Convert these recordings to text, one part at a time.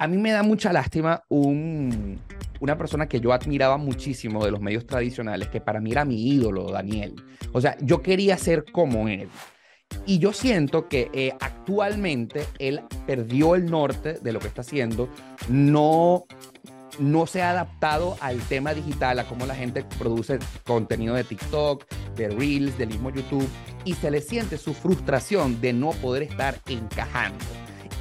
a mí me da mucha lástima un, una persona que yo admiraba muchísimo de los medios tradicionales, que para mí era mi ídolo, Daniel. O sea, yo quería ser como él. Y yo siento que eh, actualmente él perdió el norte de lo que está haciendo, no, no se ha adaptado al tema digital, a cómo la gente produce contenido de TikTok, de Reels, del mismo YouTube, y se le siente su frustración de no poder estar encajando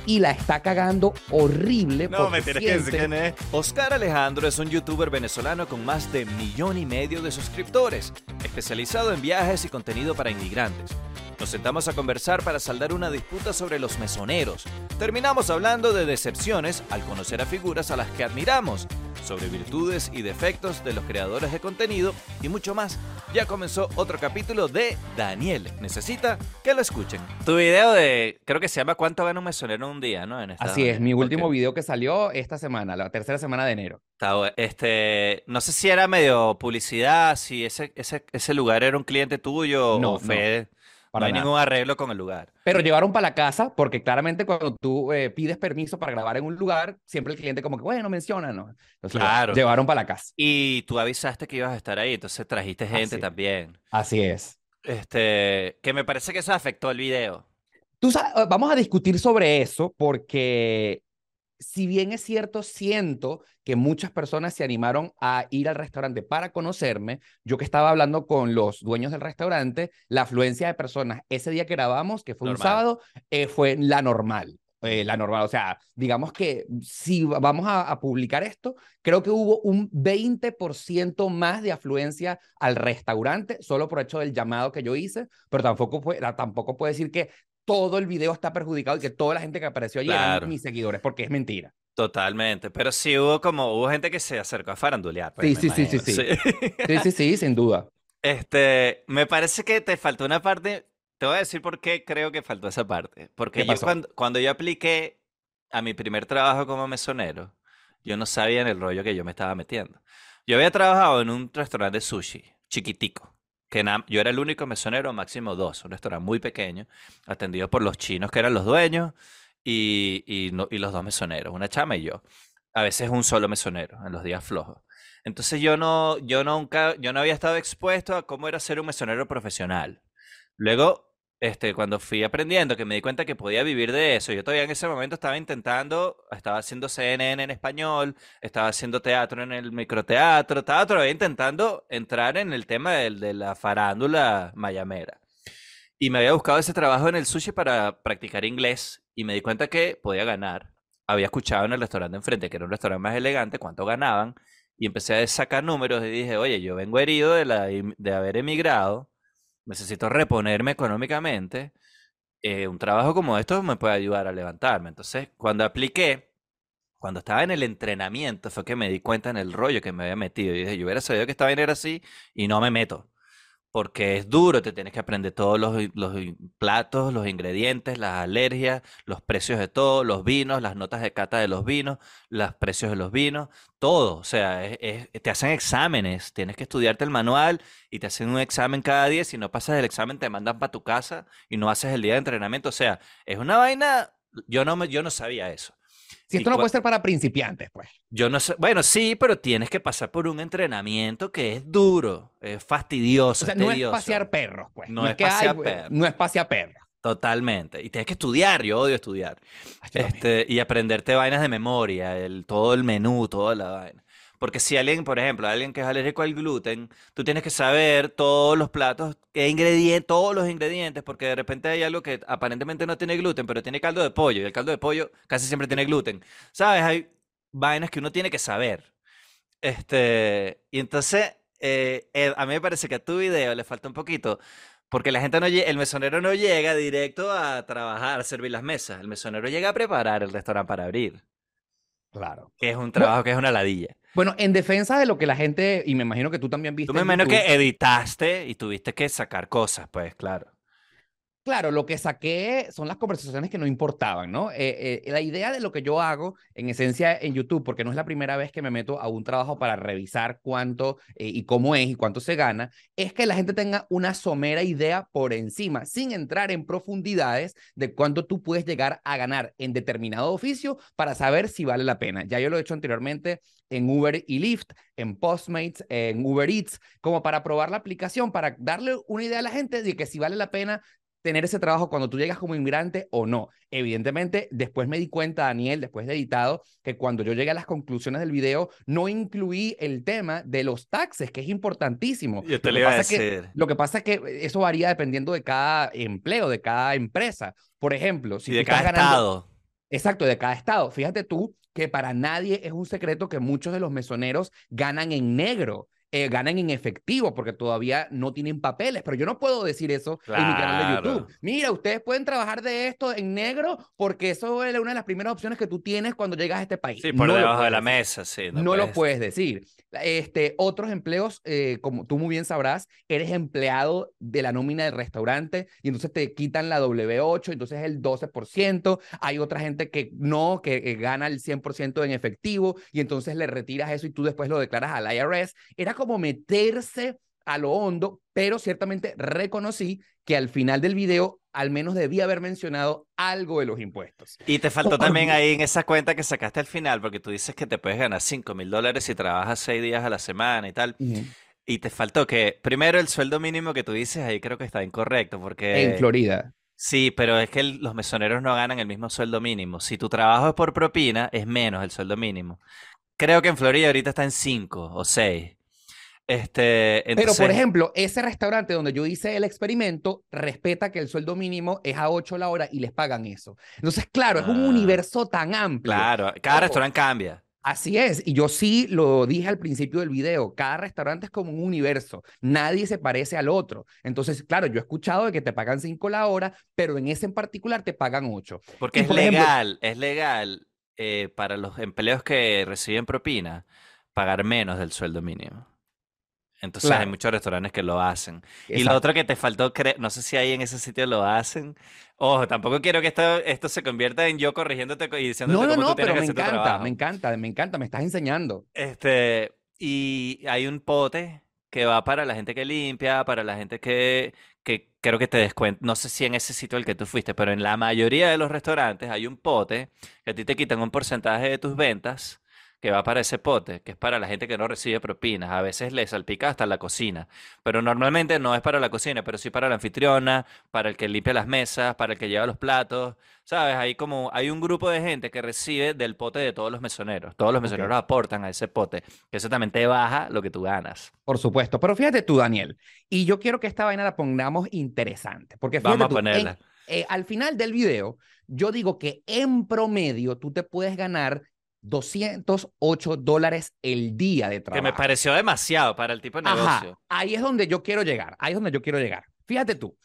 y la está cagando horrible. No, me tienes que decir quién es. Oscar Alejandro es un youtuber venezolano con más de millón y medio de suscriptores, especializado en viajes y contenido para inmigrantes. Nos sentamos a conversar para saldar una disputa sobre los mesoneros. Terminamos hablando de decepciones al conocer a figuras a las que admiramos, sobre virtudes y defectos de los creadores de contenido y mucho más. Ya comenzó otro capítulo de Daniel. Necesita que lo escuchen. Tu video de, creo que se llama ¿Cuánto gana un mesonero en un día? ¿no? Así es, mi último video que salió esta semana, la tercera semana de enero. Este, no sé si era medio publicidad, si ese, ese, ese lugar era un cliente tuyo no, o Fede no hay ningún arreglo con el lugar. Pero llevaron para la casa, porque claramente cuando tú eh, pides permiso para grabar en un lugar, siempre el cliente como que, bueno, menciona, ¿no? claro. Llevaron para la casa. Y tú avisaste que ibas a estar ahí, entonces trajiste gente también. Así es. Este, que me parece que eso afectó el video. Tú vamos a discutir sobre eso porque si bien es cierto, siento que muchas personas se animaron a ir al restaurante para conocerme, yo que estaba hablando con los dueños del restaurante, la afluencia de personas ese día que grabamos, que fue un sábado, eh, fue la normal. Eh, la normal, o sea, digamos que si vamos a, publicar esto, creo que hubo un 20% más de afluencia al restaurante, solo por hecho del llamado que yo hice, pero tampoco, fue, tampoco puedo decir que todo el video está perjudicado y que toda la gente que apareció allí eran mis seguidores, porque es mentira. Totalmente, pero sí hubo como, hubo gente que se acercó a farandulear. Pues, sí, sí, sí, sí, sí, sí. sí, sí, sin duda. Este, me parece que te faltó una parte, te voy a decir por qué creo que faltó esa parte. Porque yo cuando, cuando yo apliqué a mi primer trabajo como mesonero, yo no sabía en el rollo que yo me estaba metiendo. Yo había trabajado en un restaurante de sushi, chiquitico que yo era el único mesonero, máximo dos, un restaurante muy pequeño, atendido por los chinos que eran los dueños y, y, y los dos mesoneros, una chama y yo. A veces un solo mesonero en los días flojos. Entonces yo no, yo nunca, yo no había estado expuesto a cómo era ser un mesonero profesional. Luego este, cuando fui aprendiendo, que me di cuenta que podía vivir de eso, yo todavía en ese momento estaba intentando, estaba haciendo CNN en español, estaba haciendo teatro en el microteatro, estaba todavía intentando entrar en el tema de, de la farándula mayamera. Y me había buscado ese trabajo en el sushi para practicar inglés y me di cuenta que podía ganar. Había escuchado en el restaurante enfrente, que era un restaurante más elegante, cuánto ganaban, y empecé a sacar números y dije, oye, yo vengo herido de, la, de haber emigrado necesito reponerme económicamente, eh, un trabajo como esto me puede ayudar a levantarme. Entonces, cuando apliqué, cuando estaba en el entrenamiento, fue que me di cuenta en el rollo que me había metido. Y dije, yo hubiera sabido que estaba bien era así y no me meto porque es duro, te tienes que aprender todos los, platos, los ingredientes, las alergias, los precios de todo, los vinos, las notas de cata de los vinos, los precios de los vinos, todo. O sea, te hacen exámenes, tienes que estudiarte el manual y te hacen un examen cada día. Si no pasas el examen, te mandan para tu casa y no haces el día de entrenamiento. O sea, es una vaina, yo no, me, yo no sabía eso. Si esto no puede ser para principiantes, pues. Yo no sé, bueno, sí, pero tienes que pasar por un entrenamiento que es duro, es fastidioso. O sea, no es pasear perros, pues. No, es, pasear perros. No es pasear perros. Totalmente. Y tienes que estudiar, yo odio estudiar. este, y aprenderte vainas de memoria, el, todo el menú, toda la vaina. Porque si alguien, por ejemplo, alguien que es alérgico al gluten, tú tienes que saber todos los platos, qué ingredientes, todos los ingredientes, porque de repente hay algo que aparentemente no tiene gluten, pero tiene caldo de pollo, y el caldo de pollo casi siempre tiene gluten. ¿Sabes? Hay vainas que uno tiene que saber. Este, y entonces, eh, eh, a mí me parece que a tu video le falta un poquito, porque la gente no el mesonero no llega directo a trabajar, a servir las mesas. El mesonero llega a preparar el restaurante para abrir. Claro. Que es un trabajo que es una ladilla. Bueno, en defensa de lo que la gente, y me imagino que tú también viste. Tú me imagino que editaste y tuviste que sacar cosas, pues, claro. Claro, lo que saqué son las conversaciones que no importaban, ¿no? Eh, eh, la idea de lo que yo hago, en esencia, en YouTube, porque no es la primera vez que me meto a un trabajo para revisar cuánto eh, y cómo es y cuánto se gana, es que la gente tenga una somera idea por encima, sin entrar en profundidades de cuánto tú puedes llegar a ganar en determinado oficio para saber si vale la pena. Ya yo lo he hecho anteriormente en Uber y Lyft, en Postmates, en Uber Eats, como para probar la aplicación, para darle una idea a la gente de que si vale la pena tener ese trabajo cuando tú llegas como inmigrante o no. Evidentemente, después me di cuenta, Daniel, después de editado, que cuando yo llegué a las conclusiones del video, no incluí el tema de los taxes, que es importantísimo. Yo te lo, iba a decir. lo que pasa es que eso varía dependiendo de cada empleo, de cada empresa. Por ejemplo, si de cada estado. Exacto, de cada estado. Fíjate tú que para nadie es un secreto que muchos de los mesoneros ganan en negro. Eh, ganan en efectivo porque todavía no tienen papeles. Pero yo no puedo decir eso en mi canal de YouTube. Mira, ustedes pueden trabajar de esto en negro porque eso es una de las primeras opciones que tú tienes cuando llegas a este país. Sí, por debajo de la mesa, sí. No, lo puedes decir. Este, otros empleos, eh, como tú muy bien sabrás, eres empleado de la nómina del restaurante y entonces te quitan la W8, entonces el 12%. Hay otra gente que no, que, que gana el 100% en efectivo y entonces le retiras eso y tú después lo declaras al IRS. Era como meterse a lo hondo, pero ciertamente reconocí que al final del video al menos debía haber mencionado algo de los impuestos. Y te faltó también ahí en esa cuenta que sacaste al final, porque tú dices que te puedes ganar 5 mil dólares si trabajas 6 días a la semana y tal. Y te faltó que, primero, el sueldo mínimo que tú dices ahí creo que está incorrecto, porque... En Florida. Sí, pero es que los mesoneros no ganan el mismo sueldo mínimo. Si tu trabajo es por propina, es menos el sueldo mínimo. Creo que en Florida ahorita está en 5 o 6. Este, Pero, por ejemplo, ese restaurante donde yo hice el experimento respeta que el sueldo mínimo es a 8 la hora y les pagan eso. Entonces, claro, es un ah. universo tan amplio. Claro, cada restaurante cambia. Así es, y yo sí lo dije al principio del video, cada restaurante es como un universo, nadie se parece al otro. Entonces, claro, yo he escuchado de que te pagan 5 la hora, pero en ese en particular te pagan 8. Porque es legal, es legal eh, para los empleos que reciben propina pagar menos del sueldo mínimo. Entonces hay muchos restaurantes que lo hacen. Y lo otro que te faltó, no sé si ahí en ese sitio lo hacen. Ojo, tampoco quiero que esto, esto se convierta en yo corrigiéndote y diciéndote no, no, cómo no, tú tienes pero me encanta, me encanta, me encanta, me estás enseñando. Este, y hay un pote que va para la gente que limpia, para la gente que, que creo que te descuenta. No sé si en ese sitio al que tú fuiste, pero en la mayoría de los restaurantes hay un pote que a ti te quitan un porcentaje de tus ventas que va para ese pote, que es para la gente que no recibe propinas. A veces le salpica hasta la cocina, pero normalmente no es para la cocina, pero sí para la anfitriona, para el que limpia las mesas, para el que lleva los platos. ¿Sabes? Hay como hay un grupo de gente que recibe del pote de todos los mesoneros. Todos los mesoneros aportan a ese pote, que eso también te baja lo que tú ganas. Por supuesto, pero fíjate tú, Daniel, y yo quiero que esta vaina la pongamos interesante, porque Vamos a ponerla. Eh, al final del video, yo digo que en promedio tú te puedes ganar 208 dólares el día de trabajo. Que me pareció demasiado para el tipo de negocio. ahí es donde yo quiero llegar, ahí es donde yo quiero llegar. Fíjate tú,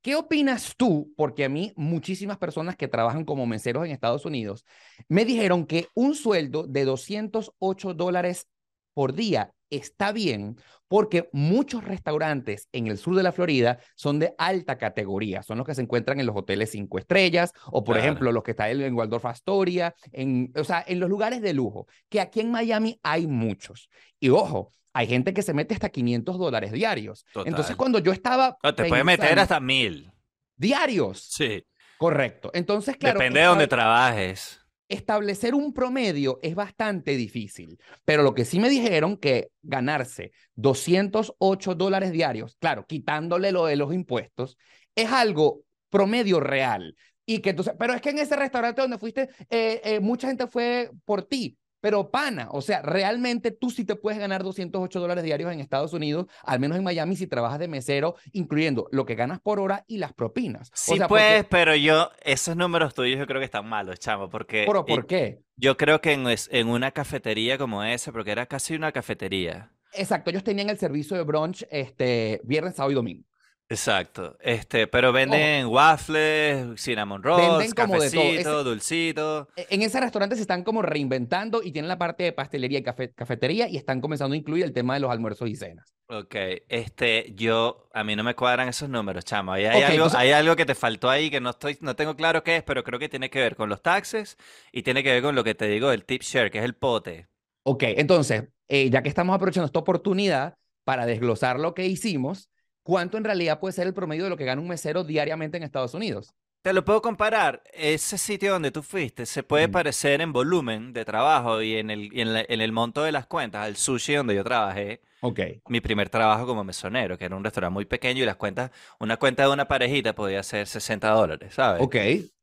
¿qué opinas tú? Porque a mí muchísimas personas que trabajan como meseros en Estados Unidos me dijeron que un sueldo de 208 dólares por día está bien porque muchos restaurantes en el sur de la Florida son de alta categoría, son los que se encuentran en los hoteles cinco estrellas o por ejemplo los que están en Waldorf Astoria, en, o sea, en los lugares de lujo, que aquí en Miami hay muchos. Y ojo, hay gente que se mete hasta 500 dólares diarios. Entonces cuando yo estaba... te puede meter hasta mil. Diarios. Sí. Correcto. Entonces, claro. Depende de dónde trabajes establecer un promedio es bastante difícil, pero lo que sí me dijeron que ganarse 208 dólares diarios, claro, quitándole lo de los impuestos, es algo promedio real. Y que entonces, pero es que en ese restaurante donde fuiste, eh, eh, mucha gente fue por ti. Pero pana, o sea, realmente tú sí te puedes ganar 208 dólares diarios en Estados Unidos, al menos en Miami, si trabajas de mesero, incluyendo lo que ganas por hora y las propinas. Sí, pues, pero yo, esos números tuyos yo creo que están malos, chamo, porque... ¿Pero por qué? Yo creo que en, en una cafetería como esa, porque era casi una cafetería. Exacto, ellos tenían el servicio de brunch este, viernes, sábado y domingo. Exacto, este, pero venden waffles, cinnamon rolls, cafecito, dulcito. E, en ese restaurante se están como reinventando y tienen la parte de pastelería y cafetería y están comenzando a incluir el tema de los almuerzos y cenas. Ok, este, yo, a mí no me cuadran esos números, chamo. Hay, algo, hay algo que te faltó ahí que no estoy, no tengo claro qué es, pero creo que tiene que ver con los taxes y tiene que ver con lo que te digo del tip share, que es el pote. Ok, entonces, eh, ya que estamos aprovechando esta oportunidad para desglosar lo que hicimos, ¿cuánto en realidad puede ser el promedio de lo que gana un mesero diariamente en Estados Unidos? Te lo puedo comparar. Ese sitio donde tú fuiste se puede parecer en volumen de trabajo y en el, en, el monto de las cuentas al sushi donde yo trabajé. Ok. Mi primer trabajo como mesonero, que era un restaurante muy pequeño y las cuentas, una cuenta de una parejita podía ser 60 dólares, ¿sabes? Ok.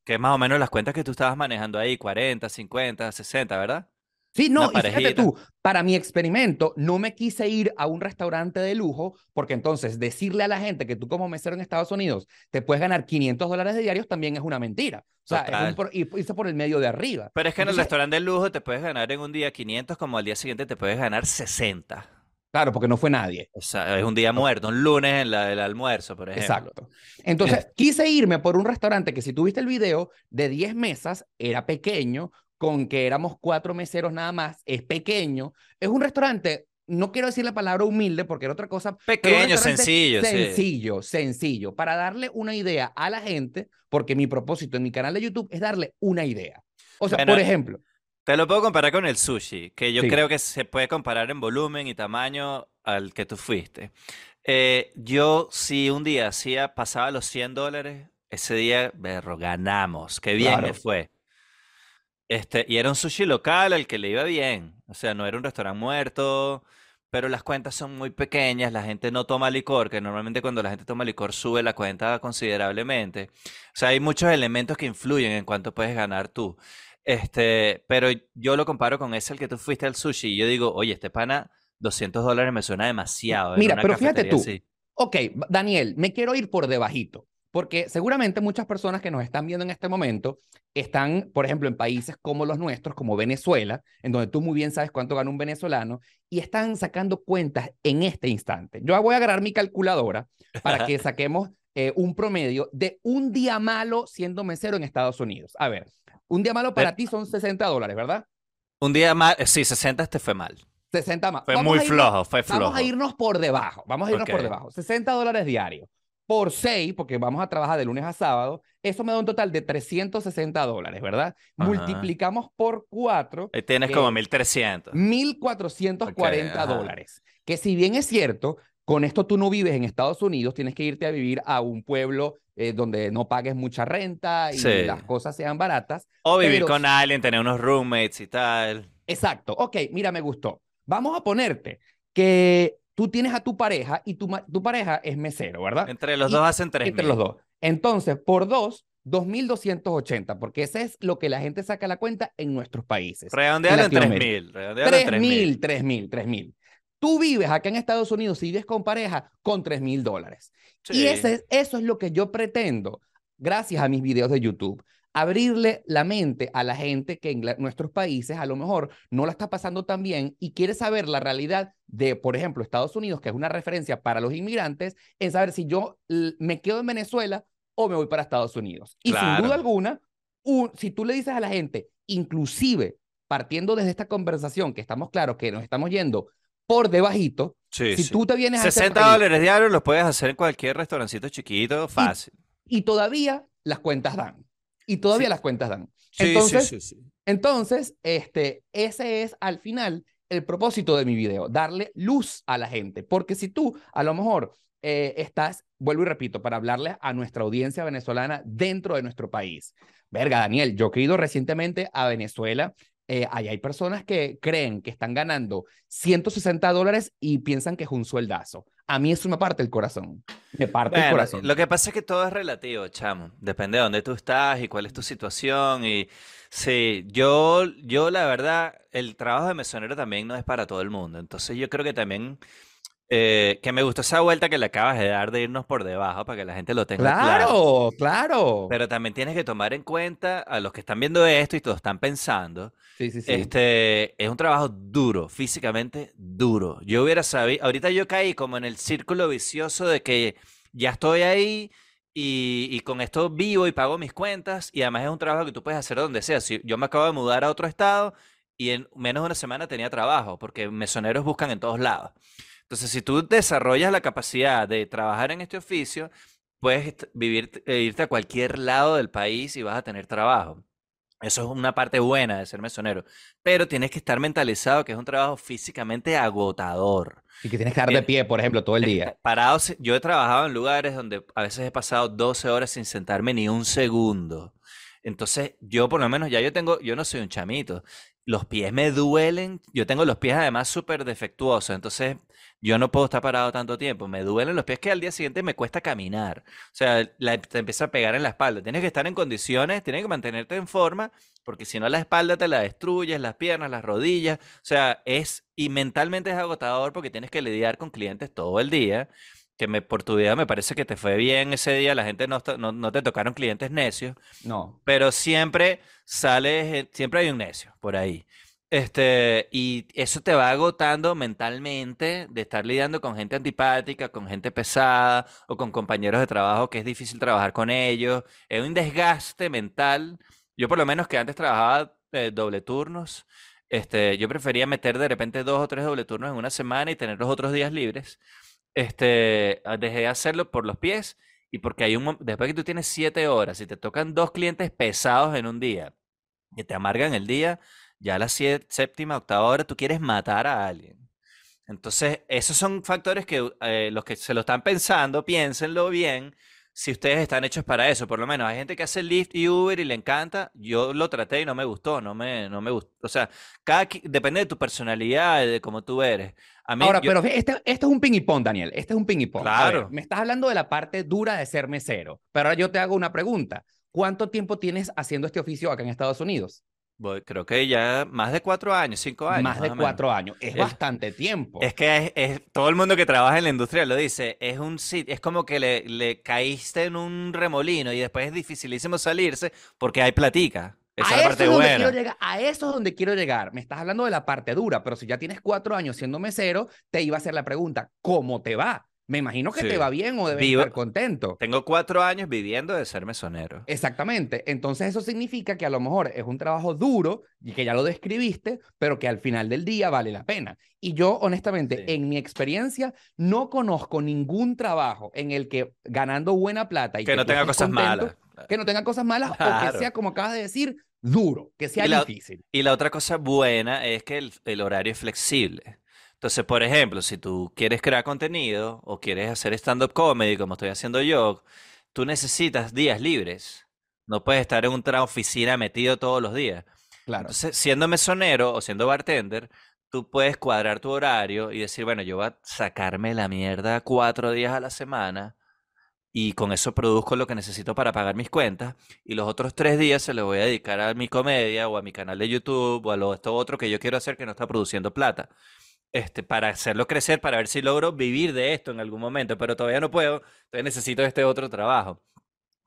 Que es más o menos las cuentas que tú estabas manejando ahí, 40, 50, 60, ¿verdad? Sí, no, y fíjate tú, para mi experimento no me quise ir a un restaurante de lujo porque entonces decirle a la gente que tú como mesero en Estados Unidos te puedes ganar 500 dólares de diarios también es una mentira. O sea, es por, irse por el medio de arriba. Pero es que en el restaurante de lujo te puedes ganar en un día 500 como al día siguiente te puedes ganar 60. Claro, porque no fue nadie. O sea, es un día muerto, un lunes en la, el almuerzo, por ejemplo. Exacto. Entonces, quise irme por un restaurante que si tuviste el video de 10 mesas, era pequeño, con que éramos cuatro meseros nada más, es pequeño, es un restaurante, no quiero decir la palabra humilde porque era otra cosa. Pequeño, sencillo. Sencillo, sencillo, para darle una idea a la gente, porque mi propósito en mi canal de YouTube es darle una idea. O sea, por ejemplo. Te lo puedo comparar con el sushi, que yo creo que se puede comparar en volumen y tamaño al que tú fuiste. Eh, yo, si un día hacía, pasaba los 100 dólares, ese día, berro, ganamos. Qué bien me fue. Este, y era un sushi local al que le iba bien. O sea, no era un restaurante muerto, pero las cuentas son muy pequeñas, la gente no toma licor, que normalmente cuando la gente toma licor sube la cuenta considerablemente. O sea, hay muchos elementos que influyen en cuánto puedes ganar tú. Este, pero yo lo comparo con ese al que tú fuiste al sushi y yo digo, oye, este pana, 200 dólares me suena demasiado. Mira, pero fíjate tú. Ok, Daniel, me quiero ir por debajito. Porque seguramente muchas personas que nos están viendo en este momento están, por ejemplo, en países como los nuestros, como Venezuela, en donde tú muy bien sabes cuánto gana un venezolano, y están sacando cuentas en este instante. Yo voy a agarrar mi calculadora para que saquemos eh, un promedio de un día malo siendo mesero en Estados Unidos. A ver, un día malo para ti son 60 dólares, ¿verdad? Un día mal, eh, sí, 60 este fue mal. 60 más. Fue muy flojo, fue flojo. Vamos a irnos por debajo, vamos a irnos por debajo. 60 dólares diarios por 6, porque vamos a trabajar de lunes a sábado, eso me da un total de 360 dólares, ¿verdad? Multiplicamos por 4. Ahí tienes como 1300. 1440 dólares. Que si bien es cierto, con esto tú no vives en Estados Unidos, tienes que irte a vivir a un pueblo eh, donde no pagues mucha renta y las cosas sean baratas. O vivir con alguien, tener unos roommates y tal. Exacto. Ok, mira, me gustó. Vamos a ponerte que tú tienes a tu pareja y tu, tu pareja es mesero, ¿verdad? Entre los dos hacen 3.000. Entre los dos. Entonces, por dos, 2.280, porque ese es lo que la gente saca la cuenta en nuestros países. Redondealo en 3.000. 3.000, 3.000, 3.000. Tú vives acá en Estados Unidos y vives con pareja con 3.000 dólares. Y ese, eso es lo que yo pretendo, gracias a mis videos de YouTube abrirle la mente a la gente que en nuestros países a lo mejor no la está pasando tan bien y quiere saber la realidad de, por ejemplo, Estados Unidos, que es una referencia para los inmigrantes, en saber si yo me quedo en Venezuela o me voy para Estados Unidos. Y sin duda alguna, si tú le dices a la gente, inclusive partiendo desde esta conversación, que estamos claros que nos estamos yendo por debajito, si tú te vienes 60 a 60 dólares diarios los puedes hacer en cualquier restaurancito chiquito, fácil. y todavía las cuentas dan y todavía las cuentas dan. Entonces, sí, entonces este, ese es al final el propósito de mi video, darle luz a la gente, porque si tú a lo mejor eh, estás, vuelvo y repito, para hablarle a nuestra audiencia venezolana dentro de nuestro país. Verga, Daniel, yo he ido recientemente a Venezuela eh, ahí hay personas que creen que están ganando 160 dólares y piensan que es un sueldazo. A mí eso me parte el corazón. Me parte el corazón. Lo que pasa es que todo es relativo, chamo. Depende de dónde tú estás y cuál es tu situación. Y sí, yo, yo la verdad, el trabajo de mesonero también no es para todo el mundo. Entonces yo creo que también eh, que me gustó esa vuelta que le acabas de dar de irnos por debajo para que la gente lo tenga claro. Claro, claro. Pero también tienes que tomar en cuenta a los que están viendo esto y todos están pensando. Sí, sí, sí. Este es un trabajo duro, físicamente duro. Yo hubiera sabido, ahorita yo caí como en el círculo vicioso de que ya estoy ahí y, y, con esto vivo y pago mis cuentas y además es un trabajo que tú puedes hacer donde sea. Si yo me acabo de mudar a otro estado y en menos de una semana tenía trabajo porque mesoneros buscan en todos lados. Entonces, si tú desarrollas la capacidad de trabajar en este oficio, puedes vivir, e irte a cualquier lado del país y vas a tener trabajo. Eso es una parte buena de ser mesonero. Pero tienes que estar mentalizado que es un trabajo físicamente agotador. Y que tienes que estar de pie, por ejemplo, todo el día. Parados, yo he trabajado en lugares donde a veces he pasado 12 horas sin sentarme ni un segundo. Entonces, yo por lo menos ya yo tengo, yo no soy un chamito. Los pies me duelen. Yo tengo los pies además súper defectuosos. Entonces, yo no puedo estar parado tanto tiempo. Me duelen los pies que al día siguiente me cuesta caminar. O sea, te empieza a pegar en la espalda. Tienes que estar en condiciones, tienes que mantenerte en forma, porque si no la espalda te la destruyes, las piernas, las rodillas. O sea, es, y mentalmente es agotador porque tienes que lidiar con clientes todo el día. Que me, por tu vida me parece que te fue bien ese día, la gente no, no, no te tocaron clientes necios. No. Pero siempre sales, siempre hay un necio por ahí. Este, y eso te va agotando mentalmente de estar lidiando con gente antipática, con gente pesada o con compañeros de trabajo que es difícil trabajar con ellos. Es un desgaste mental. Yo por lo menos que antes trabajaba eh, doble turnos, este, yo prefería meter de repente dos o tres doble turnos en una semana y tener los otros días libres. Este, ah, dejé de hacerlo por los pies y porque hay un después que tú tienes siete horas y te tocan dos clientes pesados en un día que te amargan el día ya a la séptima, octava hora tú quieres matar a alguien. Entonces, esos son factores que eh, los que se lo están pensando, piénsenlo bien, si ustedes están hechos para eso. Por lo menos hay gente que hace Lyft y Uber y le encanta. Yo lo traté y no me gustó, no me, no me gustó. O sea, cada, depende de tu personalidad, de cómo tú eres. Ahora, pero este, este, es un ping y pong, Daniel. Este es un ping y pong. Claro. me estás hablando de la parte dura de ser mesero. Pero ahora yo te hago una pregunta. ¿Cuánto tiempo tienes haciendo este oficio acá en Estados Unidos? Creo que ya más de cuatro años, cinco años. Más de cuatro años. Es, bastante tiempo. Es que es, todo el mundo que trabaja en la industria lo dice. Es un es como que le, le caíste en un remolino y después es dificilísimo salirse porque hay platica. Esa a, es la parte buena. Llegar, a eso es donde quiero llegar. Me estás hablando de la parte dura, pero si ya tienes cuatro años siendo mesero, te iba a hacer la pregunta, ¿cómo te va? Me imagino que te va bien o debes estar contento. Tengo cuatro años viviendo de ser mesonero. Exactamente. Entonces eso significa que a lo mejor es un trabajo duro y que ya lo describiste, pero que al final del día vale la pena. Y yo, honestamente, en mi experiencia, no conozco ningún trabajo en el que ganando buena plata y que, no tenga cosas malas. Que no tenga cosas malas o que sea, como acabas de decir, duro, que sea difícil. Y la otra cosa buena es que el, el horario es flexible. Entonces, por ejemplo, si tú quieres crear contenido o quieres hacer stand-up comedy, como estoy haciendo yo, tú necesitas días libres. No puedes estar en una oficina metido todos los días. Claro. Entonces, siendo mesonero o siendo bartender, tú puedes cuadrar tu horario y decir, bueno, yo voy a sacarme la mierda cuatro días a la semana y con eso produzco lo que necesito para pagar mis cuentas y los otros tres días se los voy a dedicar a mi comedia o a mi canal de YouTube o a lo esto otro que yo quiero hacer que no está produciendo plata este, para hacerlo crecer, para ver si logro vivir de esto en algún momento, pero todavía no puedo, entonces necesito este otro trabajo.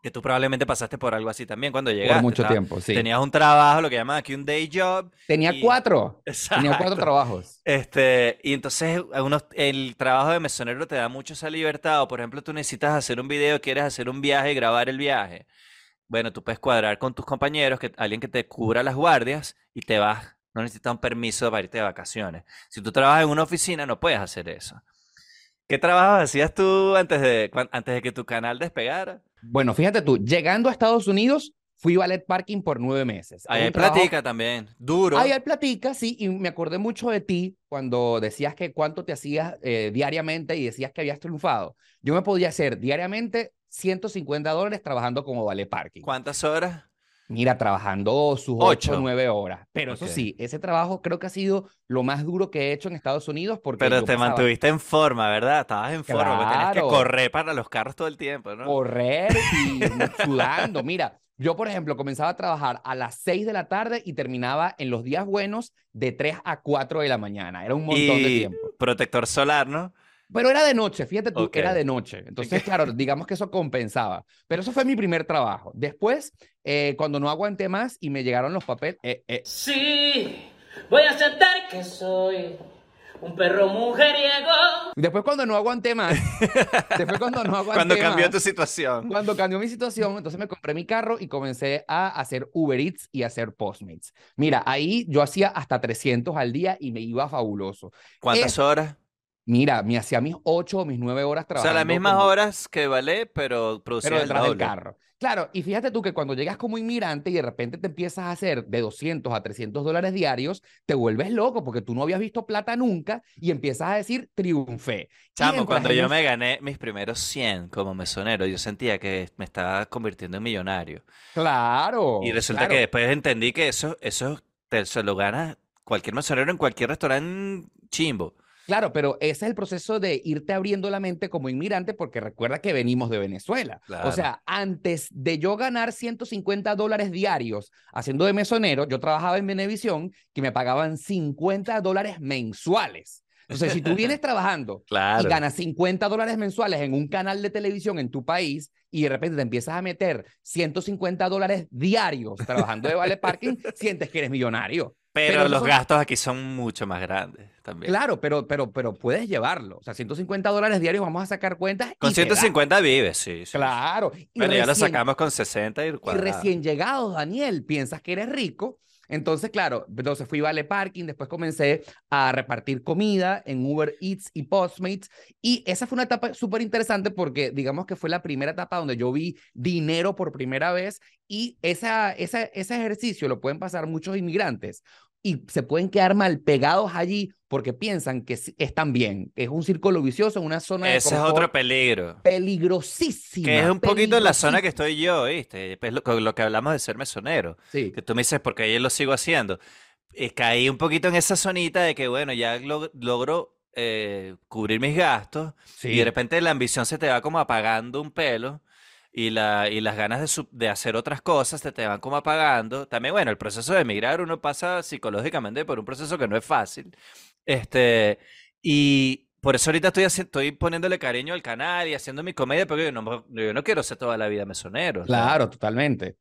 Que tú probablemente pasaste por algo así también cuando llegaste. Por mucho tiempo, sí. Tenías un trabajo, lo que llaman aquí un day job. Tenía cuatro. Tenía cuatro trabajos. Este, y entonces unos, el trabajo de mesonero te da mucho esa libertad. O por ejemplo, tú necesitas hacer un video, quieres hacer un viaje y grabar el viaje. Bueno, tú puedes cuadrar con tus compañeros, que alguien que te cubra las guardias y te vas no necesitas un permiso para irte de vacaciones. Si tú trabajas en una oficina, no puedes hacer eso. ¿Qué trabajo hacías tú antes de, antes de que tu canal despegara? Bueno, fíjate tú, llegando a Estados Unidos, fui ballet parking por nueve meses. Ahí hay platica también, duro. Ahí hay platica, sí, y me acordé mucho de ti cuando decías que cuánto te hacías eh, diariamente y decías que habías triunfado. Yo me podía hacer diariamente 150 dólares trabajando como ballet parking. ¿Cuántas horas? Mira, trabajando sus ocho o nueve horas. Pero eso sí, ese trabajo creo que ha sido lo más duro que he hecho en Estados Unidos. Porque Pero te mantuviste en forma, ¿verdad? Estabas en forma, tenías que correr para los carros todo el tiempo, ¿no? Correr y sudando. Mira, yo, por ejemplo, comenzaba a trabajar a las seis de la tarde y terminaba en los días buenos de tres a cuatro de la mañana. Era un montón de tiempo. Protector solar, ¿no? Pero era de noche, fíjate tú, era de noche. Entonces, claro, digamos que eso compensaba. Pero eso fue mi primer trabajo. Después, eh, cuando no aguanté más y me llegaron los papeles. Eh, eh. Sí, voy a aceptar que soy un perro mujeriego. Después cuando no aguanté más, después cuando no aguanté Cuando cambió tu situación. Cuando cambió mi situación, entonces me compré mi carro y comencé a hacer Uber Eats y a hacer Postmates. Mira, ahí yo hacía hasta 300 al día y me iba fabuloso. ¿Cuántas horas? Mira, me hacía mis ocho o mis nueve horas trabajando. O sea, las mismas horas que vale, pero producía pero el detrás del doble. carro. Claro, y fíjate tú que cuando llegas como inmigrante y de repente te empiezas a hacer de 200 a 300 dólares diarios, te vuelves loco porque tú no habías visto plata nunca y empiezas a decir triunfé. Chamo, cuando yo me gané mis primeros 100 como mesonero, yo sentía que me estaba convirtiendo en millonario. Claro. Y resulta claro. que después entendí que eso, eso te, se lo gana cualquier mesonero en cualquier restaurante chimbo. Claro, pero ese es el proceso de irte abriendo la mente como inmigrante porque recuerda que venimos de Venezuela. O sea, antes de yo ganar 150 dólares diarios haciendo de mesonero, yo trabajaba en Venevisión que me pagaban 50 dólares mensuales. Entonces, si tú vienes trabajando Claro. y ganas 50 dólares mensuales en un canal de televisión en tu país y de repente te empiezas a meter 150 dólares diarios trabajando de vale parking, sientes que eres millonario. Pero, pero los gastos aquí son mucho más grandes también. Claro, pero, pero, pero puedes llevarlo. O sea, 150 dólares diarios, vamos a sacar cuentas. Con y te da. 150 vives, sí. sí. Claro. Y Bueno, ya lo sacamos con 60 y Y recién llegados, Daniel, piensas que eres rico. Entonces, claro, entonces fui Vale Parking, después comencé a repartir comida en Uber Eats y Postmates. Y esa fue una etapa súper interesante porque digamos que fue la primera etapa donde yo vi dinero por primera vez y esa, esa, ese ejercicio lo pueden pasar muchos inmigrantes y se pueden quedar mal pegados allí porque piensan que sí- están bien, es un círculo vicioso, una zona de Ese es otro peligro. peligrosísima. Que es un poquito en la zona que estoy yo, ¿viste? Es lo, con lo que hablamos de ser mesonero. Sí. Que tú me dices, porque ayer lo sigo haciendo. Eh, caí un poquito en esa zonita de que, bueno, ya lo- logro eh, cubrir mis gastos y de Sí. repente la ambición se te va como apagando un pelo y, la, y las ganas de, su- de hacer otras cosas se te van como apagando. También, bueno, el proceso de emigrar uno pasa psicológicamente por un proceso que no es fácil. Este, y por eso ahorita estoy, estoy poniéndole cariño al canal y haciendo mi comedia, porque yo no, yo no quiero ser toda la vida mesonero. Claro, totalmente.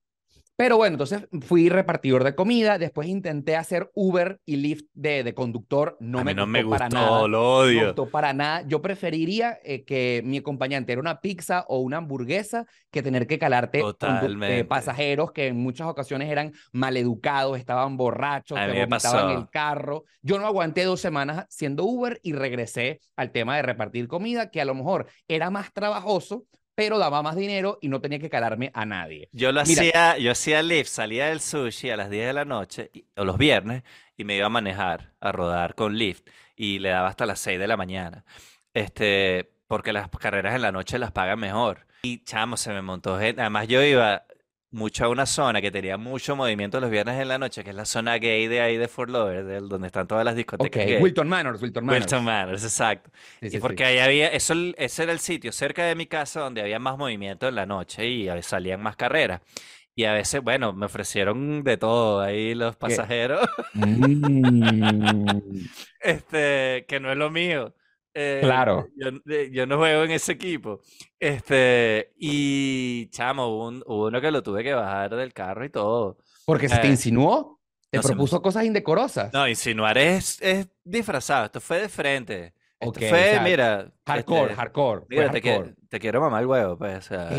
Pero bueno, entonces fui repartidor de comida, después intenté hacer Uber y Lyft de, de conductor, no a me mí no gustó me para gustó, nada. lo No me odio. gustó para nada. Yo preferiría eh, que mi acompañante era una pizza o una hamburguesa que tener que calarte eh, pasajeros que en muchas ocasiones eran maleducados, estaban borrachos, A te vomitaban el carro. Yo no aguanté dos semanas siendo Uber y regresé al tema de repartir comida, que a lo mejor era más trabajoso, pero daba más dinero y no tenía que calarme a nadie. Yo lo Mira. hacía, yo hacía lift, salía del sushi a las 10 de la noche, y- o los viernes, y me iba a manejar, a rodar con lift, y le daba hasta las 6 de la mañana. Este, porque las carreras en la noche las pagan mejor. Y chamo, se me montó gente. Además, yo iba mucho a una zona que tenía mucho movimiento los viernes en la noche, que es la zona gay de ahí de Fort Lauderdale, donde están todas las discotecas gay. Wilton Manors, Wilton Manors. Wilton Manors, exacto. Sí, Y sí, porque sí. ahí había, eso, ese era el sitio cerca de mi casa donde había más movimiento en la noche y salían más carreras. Y a veces, bueno, me ofrecieron de todo ahí los pasajeros, Mm, este, que no es lo mío. Eh, Claro. Yo, yo no juego en ese equipo. Este, y chamo, hubo, un- hubo uno que lo tuve que bajar del carro y todo. porque se te Eh, insinuó, te no se me propuso cosas indecorosas. No, insinuar es, es disfrazado. Esto fue de frente. Esto Ok, o fue, sea, mira. hardcore, este, hardcore, te, qui- hardcore. te quiero mamar el huevo, pues. O sea,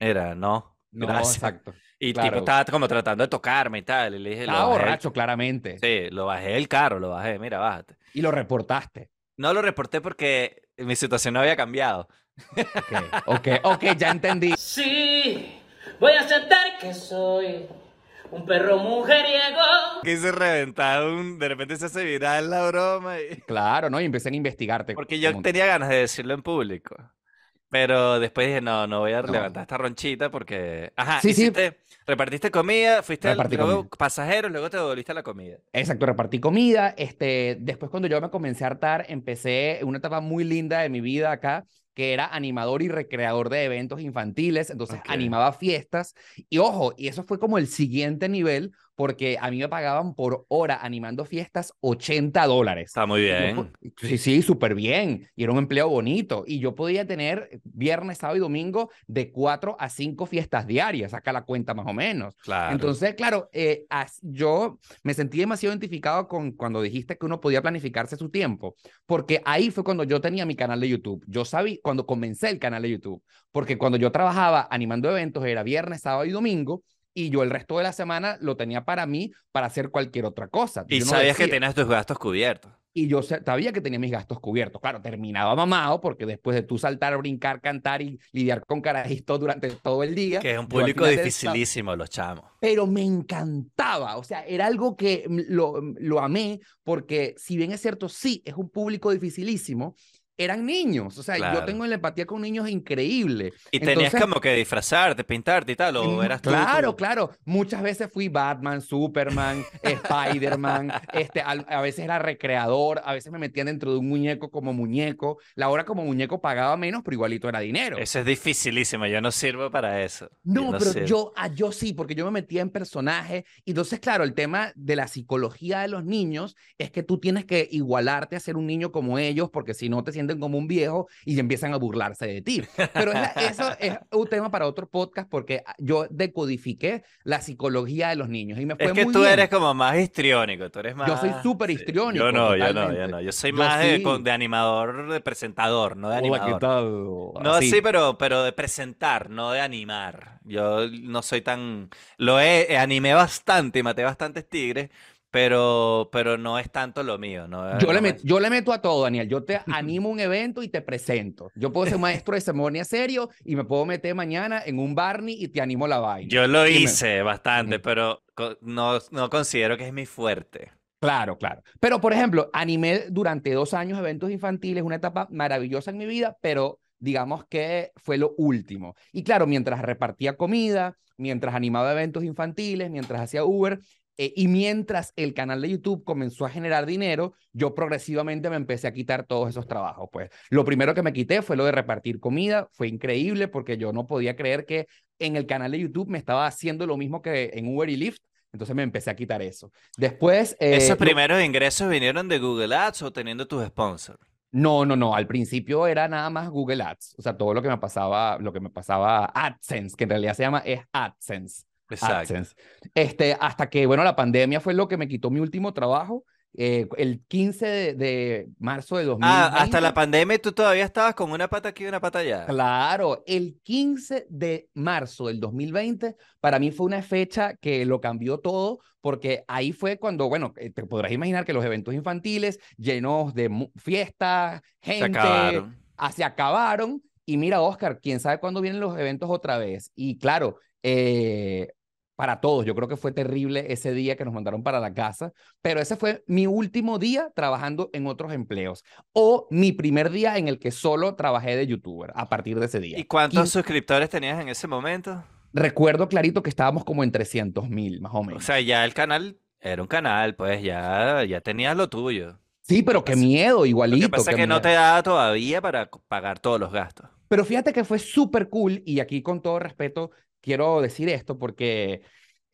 mira, no. No, gracias. exacto. Y claro. tipo estaba como tratando de tocarme y tal. Y le dije, lo Estaba borracho, claramente. Sí, lo bajé del carro, lo bajé. Mira, bájate. Y lo reportaste. No lo reporté porque mi situación no había cambiado. Ok, ok, ok, ya entendí. Sí, voy a aceptar que soy un perro mujeriego. Quise reventar un. De repente se hace viral la broma. y- Claro, ¿no? Y empecé a investigarte. Porque yo como- tenía ganas de decirlo en público. Pero después dije, no, no voy a No. levantar esta ronchita porque. Ajá, Sí, sí. Repartiste comida, fuiste al- luego pasajeros, luego te devolviste la comida. Exacto, repartí comida. Este, después cuando yo me comencé a hartar, empecé una etapa muy linda de mi vida acá, que era animador y recreador de eventos infantiles. Entonces Ok. animaba fiestas. Y ojo, y eso fue como el siguiente nivel, porque a mí me pagaban por hora animando fiestas 80 dólares. Está muy yo bien. po- Sí, sí, súper bien. Y era un empleo bonito. Y yo podía tener viernes, sábado y domingo de cuatro a cinco fiestas diarias. Saca la cuenta más o menos. Claro. Entonces, claro, eh, yo me sentí demasiado identificado con cuando dijiste que uno podía planificarse su tiempo, porque ahí fue cuando yo tenía mi canal de YouTube. Yo sabía, cuando comencé el canal de YouTube, porque cuando yo trabajaba animando eventos era viernes, sábado y domingo, y yo el resto de la semana lo tenía para mí, para hacer cualquier otra cosa. y Yo no sabías que tenías tus gastos cubiertos. y yo sabía que tenía mis gastos cubiertos. Claro, terminaba mamado porque después de tú saltar, brincar, cantar y lidiar con carajitos durante todo el día. Que es un público dificilísimo, los chamos. Pero me encantaba, o sea, era algo que lo, lo amé porque si bien es cierto, sí, es un público dificilísimo, eran niños. O sea, yo tengo la empatía con niños increíble. Y tenías como que disfrazarte, pintarte y tal, o eras tú, Claro, claro. Muchas veces fui Batman, Superman, Spider-Man. Este, a, veces era recreador, a veces me metían dentro de un muñeco como muñeco. La hora como muñeco pagaba menos, pero igualito era dinero. Eso es dificilísimo. Yo no sirvo para eso. No, pero yo, ah, yo sí, porque yo me metía en personaje. Y entonces, claro, el tema de la psicología de los niños es que tú tienes que igualarte a ser un niño como ellos, porque si no te sientes como un viejo y empiezan a burlarse de ti. Pero eso es un tema para otro podcast porque yo decodifiqué la psicología de los niños y me fue Es que tú eres como más histriónico, tú eres más... Yo soy súper histriónico. Yo no, yo no, yo no. Yo soy más de, animador, de presentador, no de animador. No, sí, pero, pero de presentar, no de animar. Yo no soy tan... Lo he, animé bastante y maté bastantes tigres, pero, pero no es tanto lo mío. ¿no? Yo, le meto, yo le meto a todo, Daniel. Yo te animo un evento y te presento. Yo puedo ser maestro de ceremonia serio y me puedo meter mañana en un Barney y te animo la vaina. Yo lo hice bastante, pero no, no considero que es mi fuerte. Claro, claro. Pero, por ejemplo, animé durante dos años eventos infantiles, una etapa maravillosa en mi vida, pero digamos que fue lo último. Y claro, mientras repartía comida, mientras animaba eventos infantiles, mientras hacía Uber, eh, y mientras el canal de YouTube comenzó a generar dinero, yo progresivamente me empecé a quitar todos esos trabajos. Pues lo primero que me quité fue lo de repartir comida. Fue increíble porque yo no podía creer que en el canal de YouTube me estaba haciendo lo mismo que en Uber y Lyft. Entonces me empecé a quitar eso. Después... Eh, ¿Esos primeros ingresos vinieron de Google Ads o teniendo tus sponsors? No, no, no. Al principio era nada más Google Ads. O sea, todo lo que me pasaba, lo que me pasaba AdSense, que en realidad se llama es AdSense. Exacto. Este, hasta que, bueno, la pandemia fue lo que me quitó mi último trabajo. Eh, el 15 de, marzo de 2020. Ah, hasta la pandemia tú todavía estabas con una pata aquí y una pata allá. Claro, el 15 de marzo del 2020 para mí fue una fecha que lo cambió todo porque ahí fue cuando, bueno, eh, te podrás imaginar que los eventos infantiles llenos de fiestas, gente, ah, se acabaron. Y mira, Oscar, quién sabe cuándo vienen los eventos otra vez. Y claro, eh, para todos. Yo creo que fue terrible ese día que nos mandaron para la casa, pero ese fue mi último día trabajando en otros empleos o mi primer día en el que solo trabajé de youtuber a partir de ese día. ¿Y cuántos suscriptores tenías en ese momento? Recuerdo clarito que estábamos como en 300 mil, más o menos. O sea, ya el canal era un canal, pues ya, ya tenías lo tuyo. Sí, pero qué miedo, igualito. Lo que pasa es que no te da todavía para pagar todos los gastos. Pero fíjate que fue súper cool y aquí con todo respeto quiero decir esto porque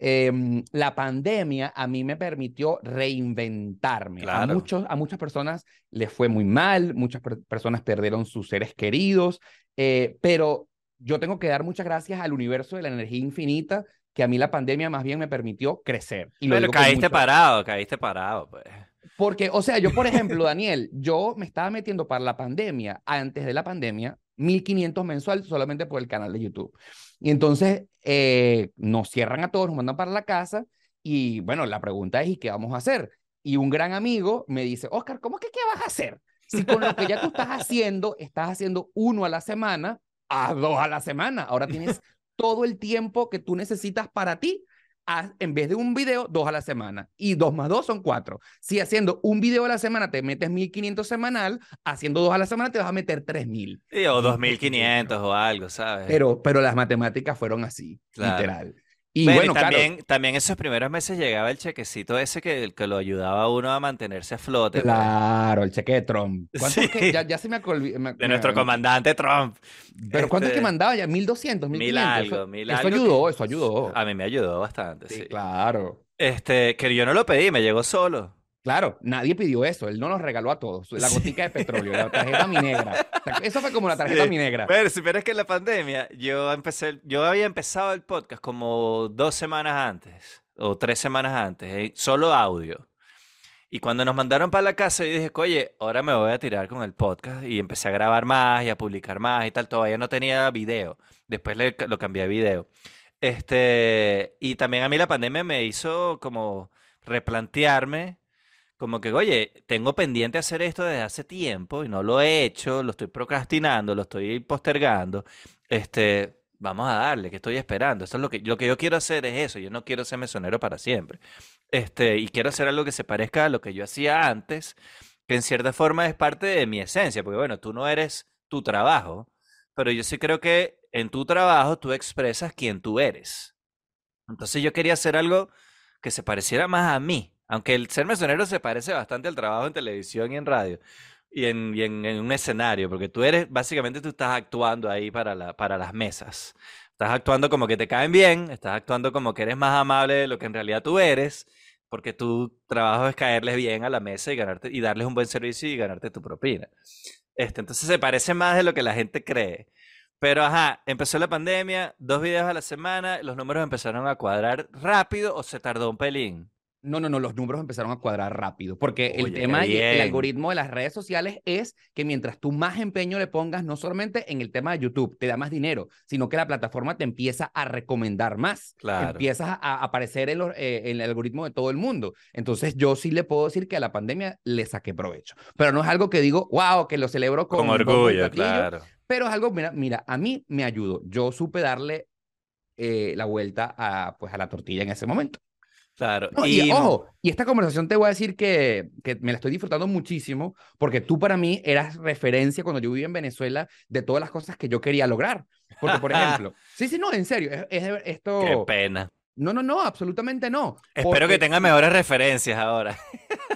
em, la pandemia a mí me permitió reinventarme. A, muchos, a muchas personas les fue muy mal, muchas personas perdieron sus seres queridos, eh, pero yo tengo que dar muchas gracias al universo de la energía infinita que a mí la pandemia más bien me permitió crecer. Y pero caíste parado, caíste parado, pues. Porque, o sea, yo, por ejemplo, Daniel, yo me estaba metiendo para la pandemia, antes de la pandemia, 1500 mensual solamente por el canal de YouTube. Y entonces eh, nos cierran a todos, nos mandan para la casa y bueno, la pregunta es, ¿y qué vamos a hacer? Y un gran amigo me dice, Oscar, ¿cómo que qué vas a hacer? Si con lo que ya tú estás haciendo, estás haciendo uno a la semana, a dos a la semana. Ahora tienes todo el tiempo que tú necesitas para ti en vez de un video, dos a la semana. Y dos más dos son cuatro. Si haciendo un video a la semana te metes 1500 semanal, haciendo dos a la semana te vas a meter 3000. Sí, o 2500 o algo, ¿sabes? Pero, pero las matemáticas fueron así, literal. Y bueno, también, también esos primeros meses llegaba el chequecito ese que, que lo ayudaba a uno a mantenerse a flote. Pues. Claro, el cheque de Trump. ¿Cuánto es que, ya, se me acordó. De nuestro comandante Trump. Pero ¿cuánto es que este, mandaba ya? ¿1200? ¿1500? Mil algo, mil algo. Eso ayudó, eso ayudó. A mí me ayudó bastante, sí. Claro. Este, que yo no lo pedí, me llegó solo. Claro, nadie pidió eso, él no nos regaló a todos, la gotica de petróleo, la tarjeta mi negra. Eso fue como la tarjeta mi negra. Pero si es que en la pandemia yo empecé, yo había empezado el podcast como dos semanas antes o tres semanas antes, eh, solo audio. Y cuando nos mandaron para la casa, yo dije, oye, ahora me voy a tirar con el podcast. Y empecé a grabar más y a publicar más y tal. Todavía no tenía video. Después le, lo cambié a video. Este, y también a mí la pandemia me hizo como replantearme como que, oye, tengo pendiente hacer esto desde hace tiempo y no lo he hecho, lo estoy procrastinando, lo estoy postergando, este, vamos a darle, que estoy esperando. Eso es lo que, lo que yo quiero hacer es eso, yo no quiero ser mesonero para siempre. Este, y quiero hacer algo que se parezca a lo que yo hacía antes, que en cierta forma es parte de mi esencia, porque bueno, tú no eres tu trabajo, pero yo sí creo que en tu trabajo tú expresas quién tú eres. Entonces yo quería hacer algo que se pareciera más a mí, aunque el ser mesonero se parece bastante al trabajo en televisión y en radio y en, en, un escenario, porque tú eres, básicamente tú estás actuando ahí para, la, para las mesas. Estás actuando como que te caen bien, estás actuando como que eres más amable de lo que en realidad tú eres, porque tu trabajo es caerles bien a la mesa y, ganarte, y darles un buen servicio y ganarte tu propina. Este, entonces se parece más de lo que la gente cree. Pero ajá, empezó la pandemia, dos videos a la semana, los números empezaron a cuadrar rápido o se tardó un pelín. No, no, no, los números empezaron a cuadrar rápido, porque el tema y el algoritmo de las redes sociales es que mientras tú más empeño le pongas, no solamente en el tema de YouTube, te da más dinero, sino que la plataforma te empieza a recomendar más, claro. empiezas a aparecer en, eh, en, el algoritmo de todo el mundo. Entonces yo sí le puedo decir que a la pandemia le saqué provecho, pero no es algo que digo, wow, que lo celebro con, orgullo, claro. Pero es algo, mira, mira, a mí me ayudó. Yo supe darle eh, la vuelta a, pues, a la tortilla en ese momento. Claro. y... ojo, y esta conversación te voy a decir que, que me la estoy disfrutando muchísimo porque tú para mí eras referencia cuando yo vivía en Venezuela de todas las cosas que yo quería lograr. Porque, por ejemplo, sí, sí, no, en serio, es, esto... Qué pena. No, no, no, absolutamente no. Espero que tenga mejores referencias ahora.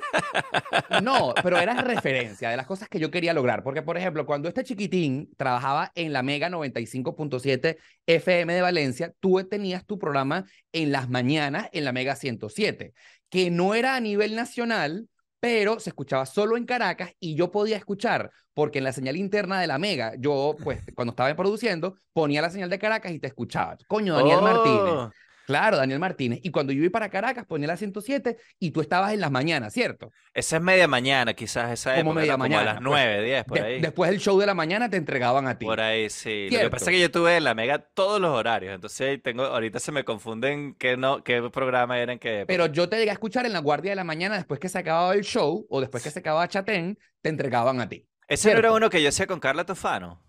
No, pero era referencia de las cosas que yo quería lograr. Porque, por ejemplo, cuando este chiquitín trabajaba en la Mega 95.7 FM de Valencia, tú tenías tu programa en las mañanas en la Mega 107, que no era a nivel nacional, pero se escuchaba solo en Caracas y yo podía escuchar, porque en la señal interna de la Mega, yo, pues, cuando estaba produciendo, ponía la señal de Caracas y te escuchaba. Coño, Daniel Martínez. Claro, Daniel Martínez. Y cuando yo iba para Caracas, ponía la 107 y tú estabas en las mañanas, ¿cierto? Esa es media mañana, quizás, esa como media mañana. Como a las 9, pues, 10, por ahí. Después del show de la mañana te entregaban a ti. Por ahí, sí. Lo que pasa es que yo tuve en la Mega todos los horarios, entonces tengo, ahorita se me confunden qué, no, qué programa era en qué Pero yo te llegué a escuchar en la Guardia de la Mañana después que se acababa el show o después que se acababa Chatén, te entregaban a ti. ¿Ese no era uno que yo hacía con Carla Tofano?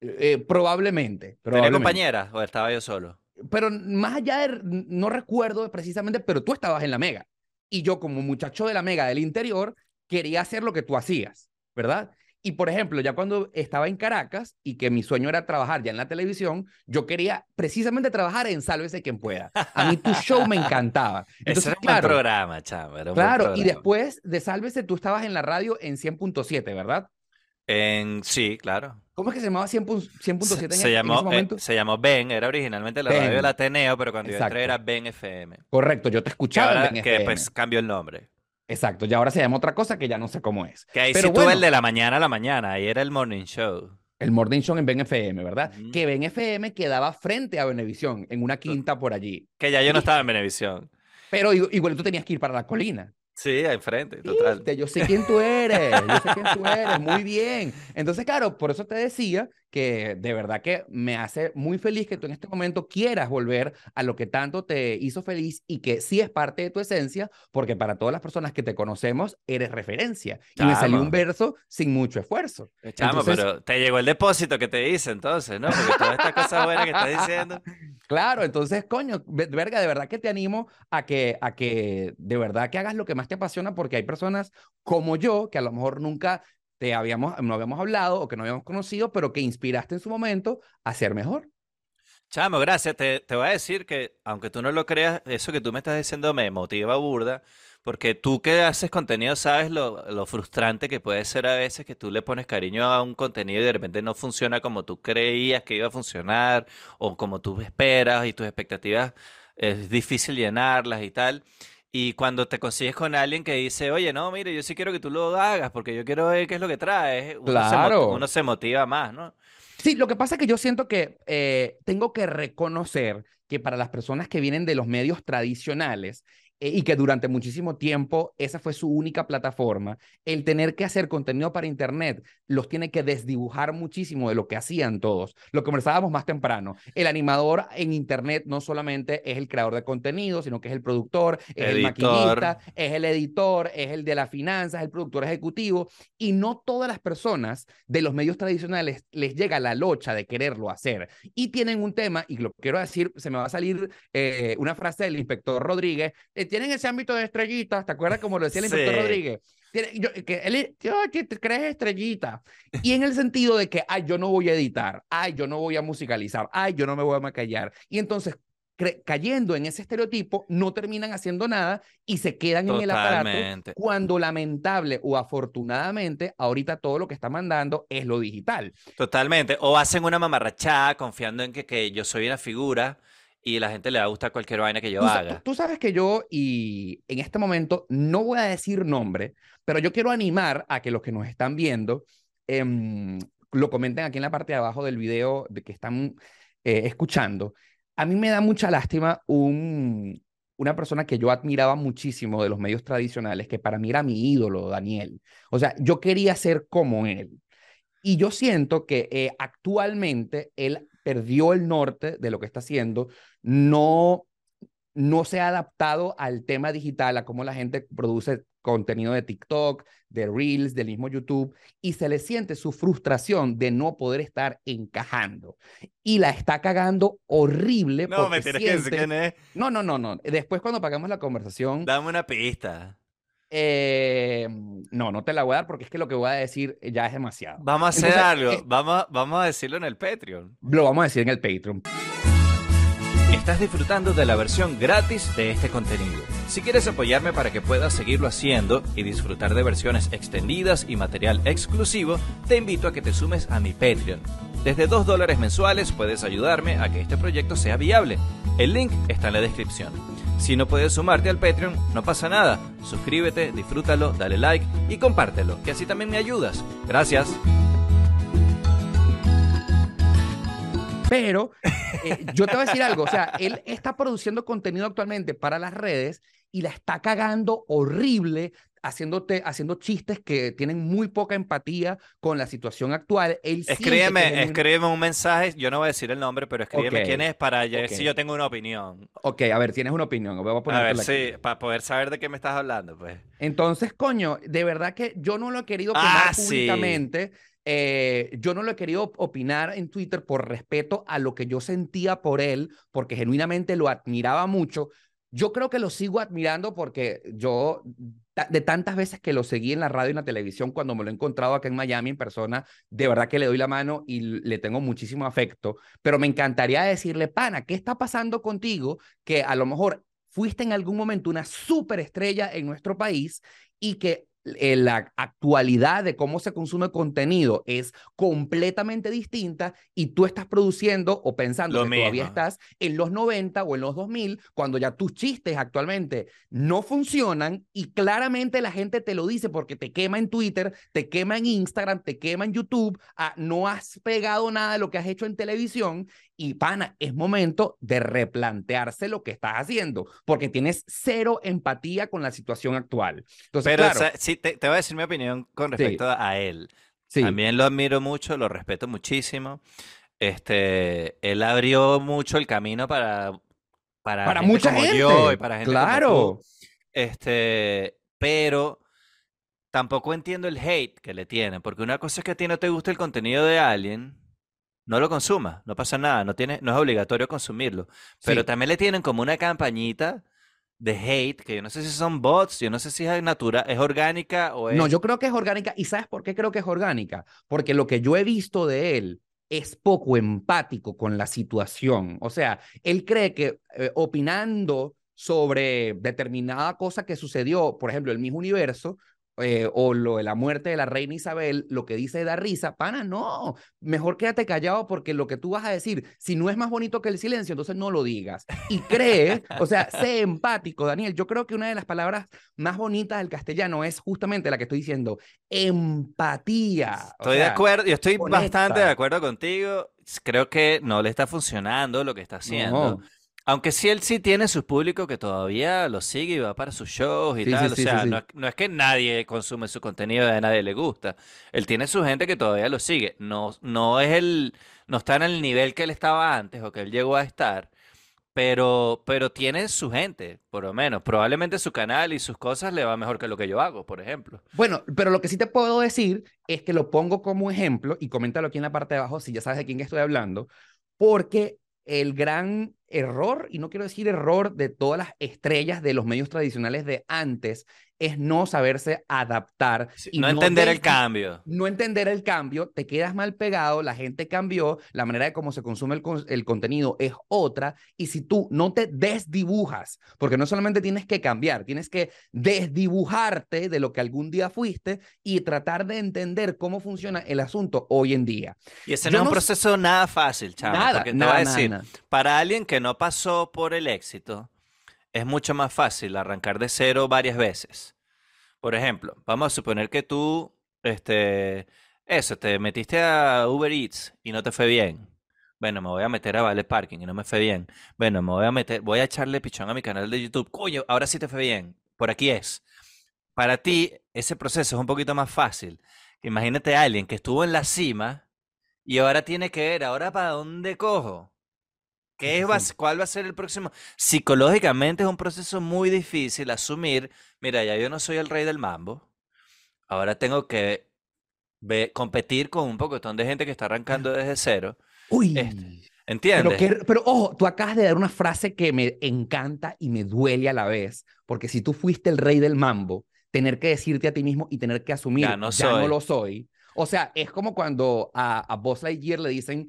Eh, probablemente, probablemente. ¿Tenía compañera o estaba yo solo? Pero más allá de, no recuerdo precisamente, pero tú estabas en la Mega. Y yo como muchacho de la Mega del interior, quería hacer lo que tú hacías, ¿verdad? Y por ejemplo, ya cuando estaba en Caracas y que mi sueño era trabajar ya en la televisión, yo quería precisamente trabajar en Sálvese quien pueda. A mí tu show me encantaba. Entonces, era un programa, chavo. claro, y después de Sálvese tú estabas en la radio en 100.7, ¿verdad? En, sí, claro. ¿Cómo es que se llamaba 100.7 en, se, llamó, ese momento? se llamó Ben, era originalmente la radio del Ateneo, pero cuando yo entré era Ben FM. Correcto, yo te escuchaba que Ben pues cambió el nombre. Exacto, y ahora se llama otra cosa que ya no sé cómo es. Que ahí pero sí tuve el de la mañana a la mañana, ahí era el Morning Show. El Morning Show en Ben FM, ¿verdad? Que Ben FM quedaba frente a Benevisión, en una quinta por allí. Que ya yo no estaba en Benevisión. Pero igual tú tenías que ir para la colina. Sí, enfrente, total. Yo sé quién tú eres, yo sé quién tú eres, muy bien. Entonces, claro, por eso te decía que de verdad que me hace muy feliz que tú en este momento quieras volver a lo que tanto te hizo feliz y que sí es parte de tu esencia, porque para todas las personas que te conocemos eres referencia. Y me salió un verso sin mucho esfuerzo. Chamo, pero te llegó el depósito que te hice entonces, ¿no? Porque toda esta cosa buena que estás diciendo. Claro, entonces, coño, verga, de verdad que te animo a que, a que de verdad que hagas lo que más te apasiona, porque hay personas como yo que a lo mejor nunca te habíamos, no habíamos hablado o que no habíamos conocido, pero que inspiraste en su momento a ser mejor. Chamo, gracias. Te, te voy a decir que, aunque tú no lo creas, eso que tú me estás diciendo me motiva burda, porque tú que haces contenido sabes lo, lo, frustrante que puede ser a veces que tú le pones cariño a un contenido y de repente no funciona como tú creías que iba a funcionar o como tú esperas y tus expectativas es difícil llenarlas y tal. Y cuando te consigues con alguien que dice, oye, no, mire, yo sí quiero que tú lo hagas porque yo quiero ver qué es lo que traes, uno, claro. se, uno se motiva más, ¿no? Sí, lo que pasa es que yo siento que eh, tengo que reconocer que para las personas que vienen de los medios tradicionales, eh, y que durante muchísimo tiempo esa fue su única plataforma, el tener que hacer contenido para Internet los tiene que desdibujar muchísimo de lo que hacían todos. Lo conversábamos más temprano. El animador en Internet no solamente es el creador de contenido, sino que es el productor, es el maquinista, es el editor, es el de las finanzas, el productor ejecutivo. Y no todas las personas de los medios tradicionales les llega la locha de quererlo hacer. Y tienen un tema, y lo quiero decir, se me va a salir eh, una frase del inspector Rodríguez, eh, tienen ese ámbito de estrellitas, ¿te acuerdas como lo decía el inspector Rodríguez? Yo, que él, que crees estrellita. Y en el sentido de que, ay, yo no voy a editar, ay, yo no voy a musicalizar, ay, yo no me voy a maquillar. Y entonces, cayendo en ese estereotipo, no terminan haciendo nada y se quedan en el aparato cuando lamentable o afortunadamente, ahorita todo lo que está mandando es lo digital. Totalmente. O hacen una mamarrachada confiando en que, que yo soy una figura y la gente le va a gustar cualquier vaina que yo haga. Tú, sabes que yo, y en este momento no voy a decir nombre, pero yo quiero animar a que los que nos están viendo em, lo comenten aquí en la parte de abajo del video de que están eh, escuchando. A mí me da mucha lástima un, una persona que yo admiraba muchísimo de los medios tradicionales, que para mí era mi ídolo, Daniel. O sea, yo quería ser como él. Y yo siento que eh, actualmente él perdió el norte de lo que está haciendo, no, no se ha adaptado al tema digital, a cómo la gente produce contenido de TikTok, de Reels, del mismo YouTube, y se le siente su frustración de no poder estar encajando. Y la está cagando horrible. No, me tienes que. No, no, no, no. Después cuando pagamos la conversación... Dame una pista. Eh, no, no te la voy a dar porque es que lo que voy a decir ya es demasiado. Vamos a hacer algo. Eh, vamos, vamos a decirlo en el Patreon. Lo vamos a decir en el Patreon. Estás disfrutando de la versión gratis de este contenido. Si quieres apoyarme para que puedas seguirlo haciendo y disfrutar de versiones extendidas y material exclusivo, te invito a que te sumes a mi Patreon. Desde 2 dólares mensuales puedes ayudarme a que este proyecto sea viable. El link está en la descripción. Si no puedes sumarte al Patreon, no pasa nada. Suscríbete, disfrútalo, dale like y compártelo, que así también me ayudas. Gracias. Pero eh, yo te voy a decir algo, o sea, él está produciendo contenido actualmente para las redes y la está cagando horrible haciéndote, haciendo chistes que tienen muy poca empatía con la situación actual. Él escríbeme, escríbeme un mensaje, yo no voy a decir el nombre, pero escríbeme quién es para ver si yo tengo una opinión. Ok, a ver, tienes una opinión. Voy a, a ver, sí, para poder saber de qué me estás hablando, pues. Entonces, coño, de verdad que yo no lo he querido opinar ah, públicamente. Eh, yo no lo he querido opinar en Twitter por respeto a lo que yo sentía por él, porque genuinamente lo admiraba mucho. Yo creo que lo sigo admirando porque yo de tantas veces que lo seguí en la radio y en la televisión, cuando me lo he encontrado acá en Miami en persona, de verdad que le doy la mano y le tengo muchísimo afecto, pero me encantaría decirle, pana, ¿qué está pasando contigo? Que a lo mejor fuiste en algún momento una superestrella en nuestro país y que eh, la actualidad de cómo se consume contenido es completamente distinta y tú estás produciendo o pensando que todavía estás en los 90 o en los 2000 cuando ya tus chistes actualmente no funcionan y claramente la gente te lo dice porque te quema en Twitter, te quema en Instagram, te quema en YouTube, ah, no has pegado nada de lo que has hecho en televisión y pana, es momento de replantearse lo que estás haciendo, porque tienes cero empatía con la situación actual. Entonces, Pero claro, sí, te, voy a decir mi opinión con respecto a él. También lo admiro mucho, lo respeto muchísimo. Este, él abrió mucho el camino para para, para mucha como gente. yo y para gente claro. Este, pero tampoco entiendo el hate que le tienen, porque una cosa es que a ti no te gusta el contenido de alguien no lo consuma, no pasa nada, no, tiene, no es obligatorio consumirlo. Pero también le tienen como una campañita de hate, que yo no sé si son bots, yo no sé si es natural, es orgánica o es... No, yo creo que es orgánica. ¿Y sabes por qué creo que es orgánica? Porque lo que yo he visto de él es poco empático con la situación. O sea, él cree que eh, opinando sobre determinada cosa que sucedió, por ejemplo, el mismo universo, eh, o lo de la muerte de la reina Isabel, lo que dice da risa, pana, no, mejor quédate callado porque lo que tú vas a decir, si no es más bonito que el silencio, entonces no lo digas. Y cree, o sea, sé empático, Daniel. Yo creo que una de las palabras más bonitas del castellano es justamente la que estoy diciendo, empatía. Estoy de acuerdo, yo estoy bastante de acuerdo contigo. Creo que no le está funcionando lo que está haciendo. Aunque sí, él sí tiene su público que todavía lo sigue y va para sus shows y tal. o sea, no, es que nadie consume su contenido y a nadie le gusta. Él tiene su gente que todavía lo sigue. No, no es el, no está en el nivel que él estaba antes o que él llegó a estar. Pero, pero tiene su gente, por lo menos. Probablemente su canal y sus cosas le va mejor que lo que yo hago, por ejemplo. Bueno, pero lo que sí te puedo decir es que lo pongo como ejemplo y coméntalo aquí en la parte de abajo si ya sabes de quién estoy hablando, porque el gran error, y no quiero decir error, de todas las estrellas de los medios tradicionales de antes es no saberse adaptar. y no, entender el cambio. No entender el cambio, te quedas mal pegado, la gente cambió, la manera de cómo se consume el, el, contenido es otra, y si tú no te desdibujas, porque no solamente tienes que cambiar, tienes que desdibujarte de lo que algún día fuiste y tratar de entender cómo funciona el asunto hoy en día. Y ese no es un proceso nada fácil, chaval. Nada, porque te nada, a decir, para alguien que no pasó por el éxito, es mucho más fácil arrancar de cero varias veces. Por ejemplo, vamos a suponer que tú, este, eso, te metiste a Uber Eats y no te fue bien. Bueno, me voy a meter a Vale Parking y no me fue bien. Bueno, me voy a meter, voy a echarle pichón a mi canal de YouTube. Coño, ahora sí te fue bien. Por aquí es. Para ti, ese proceso es un poquito más fácil. Imagínate a alguien que estuvo en la cima y ahora tiene que ver, ahora para dónde cojo. ¿Qué es, ¿Cuál va a ser el próximo? Psicológicamente es un proceso muy difícil asumir, mira, ya yo no soy el rey del mambo, ahora tengo que competir con un pocotón de gente que está arrancando desde cero. Uy. Este, ¿Entiendes? Pero, pero, ojo, tú acabas de dar una frase que me encanta y me duele a la vez, porque si tú fuiste el rey del mambo, tener que decirte a ti mismo y tener que asumir, ya no, lo soy. O sea, es como cuando a, a Buzz Lightyear le dicen,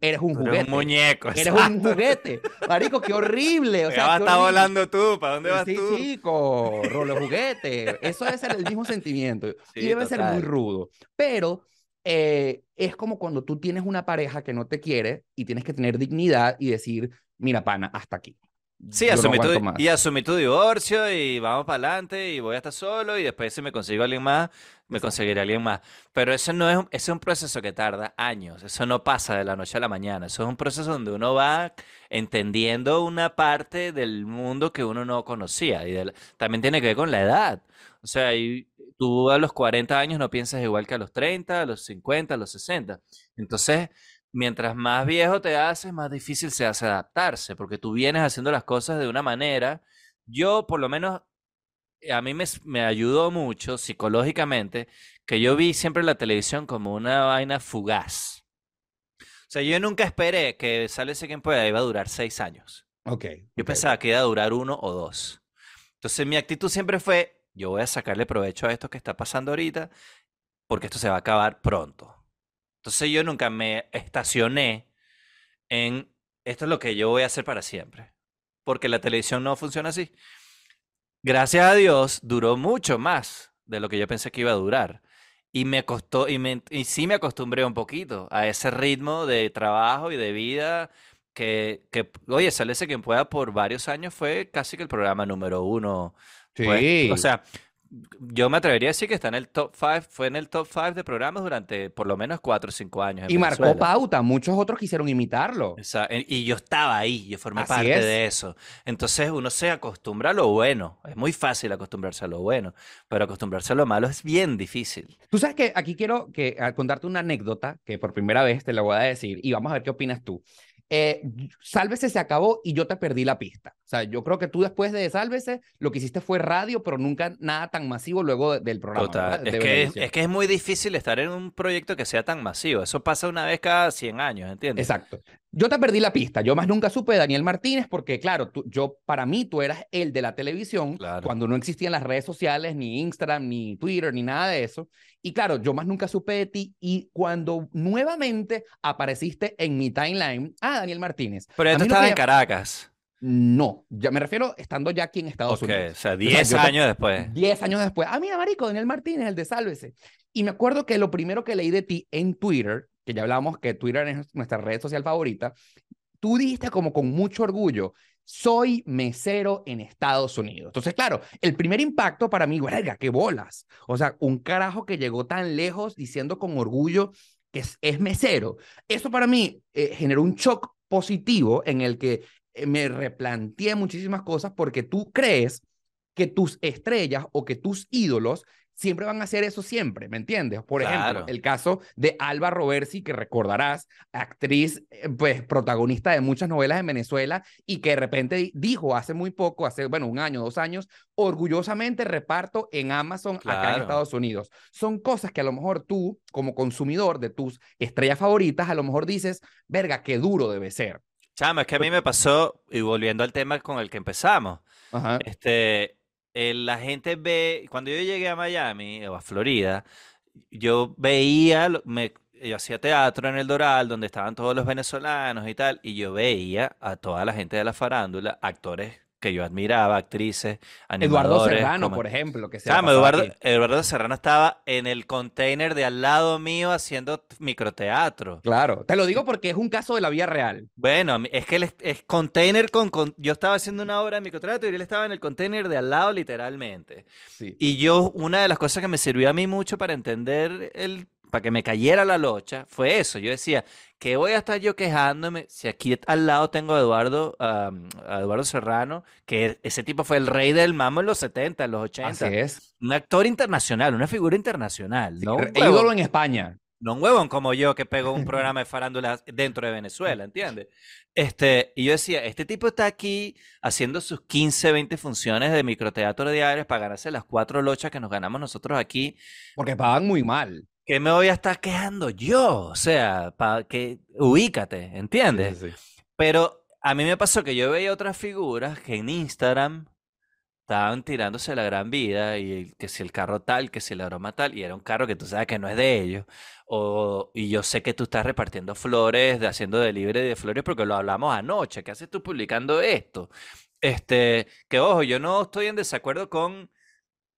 eres un juguete. Eres un muñeco. Eres un juguete. Marico, qué horrible. O sea, vas a volando tú. ¿Para dónde vas sí, tú? Sí, chico. Rolo juguete. Eso debe ser el mismo sentimiento. y debe ser muy rudo. Pero eh, es como cuando tú tienes una pareja que no te quiere y tienes que tener dignidad y decir, mira, pana, hasta aquí. Sí, asumí tu, y asumí tu divorcio y vamos para adelante y voy a estar solo y después si me consigo a alguien más, me conseguiré a alguien más. Pero eso no es, es un proceso que tarda años, eso no pasa de la noche a la mañana, eso es un proceso donde uno va entendiendo una parte del mundo que uno no conocía y también tiene que ver con la edad. O sea, y tú a los 40 años no piensas igual que a los 30, a los 50, a los 60. Entonces mientras más viejo te haces, más difícil se hace adaptarse, porque tú vienes haciendo las cosas de una manera. Yo, por lo menos, a mí me, me ayudó mucho psicológicamente que yo vi siempre la televisión como una vaina fugaz. O sea, yo nunca esperé que Sálvese quien pueda iba a durar seis años. Ok. Yo pensaba que iba a durar uno o dos. Entonces mi actitud siempre fue, yo voy a sacarle provecho a esto que está pasando ahorita, porque esto se va a acabar pronto. Entonces yo nunca me estacioné en esto es lo que yo voy a hacer para siempre. Porque la televisión no funciona así. Gracias a Dios duró mucho más de lo que yo pensé que iba a durar. Y me costó, y, me, y sí me acostumbré un poquito a ese ritmo de trabajo y de vida que, que oye, Sálese quien pueda por varios años fue casi que el programa número uno. Pues, sí. o sea, yo me atrevería a decir que está en el top 5, fue en el top 5 de programas durante por lo menos 4 o 5 años. y marcó pauta, muchos otros quisieron imitarlo. y yo estaba ahí, yo formé parte de eso. Entonces uno se acostumbra a lo bueno, es muy fácil acostumbrarse a lo bueno, pero acostumbrarse a lo malo es bien difícil. Tú sabes que aquí quiero que, contarte una anécdota que por primera vez te la voy a decir y vamos a ver qué opinas tú. Eh, Sálvese se acabó y yo te perdí la pista. O sea, yo creo que tú después de Sálvese lo que hiciste fue radio, pero nunca nada tan masivo luego del programa. Es, que es, que es, muy difícil estar en un proyecto que sea tan masivo. Eso pasa una vez cada 100 años, ¿entiendes? Exacto. Yo te perdí la pista. Yo más nunca supe de Daniel Martínez porque, claro, tú, yo, para mí tú eras el de la televisión cuando no existían las redes sociales, ni Instagram, ni Twitter, ni nada de eso. Y claro, yo más nunca supe de ti. Y cuando nuevamente apareciste en mi timeline, ah, Daniel Martínez. Pero ya tú estabas en Caracas. No, ya me refiero estando ya aquí en Estados Unidos. O sea, 10 años después. 10 años después. Ah, mira, marico, Daniel Martínez, el de Sálvese. Y me acuerdo que lo primero que leí de ti en Twitter que ya hablábamos que Twitter es nuestra red social favorita, tú dijiste como con mucho orgullo, soy mesero en Estados Unidos. Entonces, claro, el primer impacto para mí, verga, qué bolas. O sea, un carajo que llegó tan lejos diciendo con orgullo que es, mesero. Eso para mí eh, generó un shock positivo en el que me replanteé muchísimas cosas porque tú crees que tus estrellas o que tus ídolos siempre van a hacer eso siempre, ¿me entiendes? Por ejemplo, el caso de Alba Roversi, que recordarás, actriz, eh, pues protagonista de muchas novelas en Venezuela y que de repente dijo hace muy poco, hace, bueno, un año, dos años, orgullosamente reparto en Amazon acá en Estados Unidos. Son cosas que a lo mejor tú, como consumidor de tus estrellas favoritas, a lo mejor dices, verga, qué duro debe ser. Chama, es que a mí me pasó, y volviendo al tema con el que empezamos, este, la gente ve, cuando yo llegué a Miami o a Florida, yo veía, me, yo hacía teatro en el Doral, donde estaban todos los venezolanos y tal, y yo veía a toda la gente de la farándula, actores que yo admiraba, actrices, animadores. Eduardo Serrano, por ejemplo, que se Eduardo, Eduardo Serrano estaba en el container de al lado mío haciendo microteatro. Claro, te lo digo porque es un caso de la vida real. Bueno, es que él es, container con, Yo estaba haciendo una obra de microteatro y él estaba en el container de al lado literalmente. Sí. Y yo, una de las cosas que me sirvió a mí mucho para entender el para que me cayera la locha, fue eso. Yo decía, ¿qué voy a estar yo quejándome si aquí al lado tengo a Eduardo, a Eduardo Serrano, que ese tipo fue el rey del mamo en los 70, en los 80? Así es. Un actor internacional, una figura internacional. ¿no? ídolo en España. No un huevón como yo que pegó un programa de farándula dentro de Venezuela, ¿entiendes? Este, y yo decía, este tipo está aquí haciendo sus 15, 20 funciones de microteatro diarios para ganarse las cuatro lochas que nos ganamos nosotros aquí. Porque pagan muy mal. ¿Qué me voy a estar quejando yo? O sea, para que ubícate, ¿entiendes? Pero a mí me pasó que yo veía otras figuras que en Instagram estaban tirándose la gran vida y que si el carro tal, que si el aroma tal, y era un carro que tú sabes que no es de ellos. O, y yo sé que tú estás repartiendo flores, de, haciendo delivery de flores porque lo hablamos anoche. ¿Qué haces tú publicando esto? Este, que ojo, yo no estoy en desacuerdo con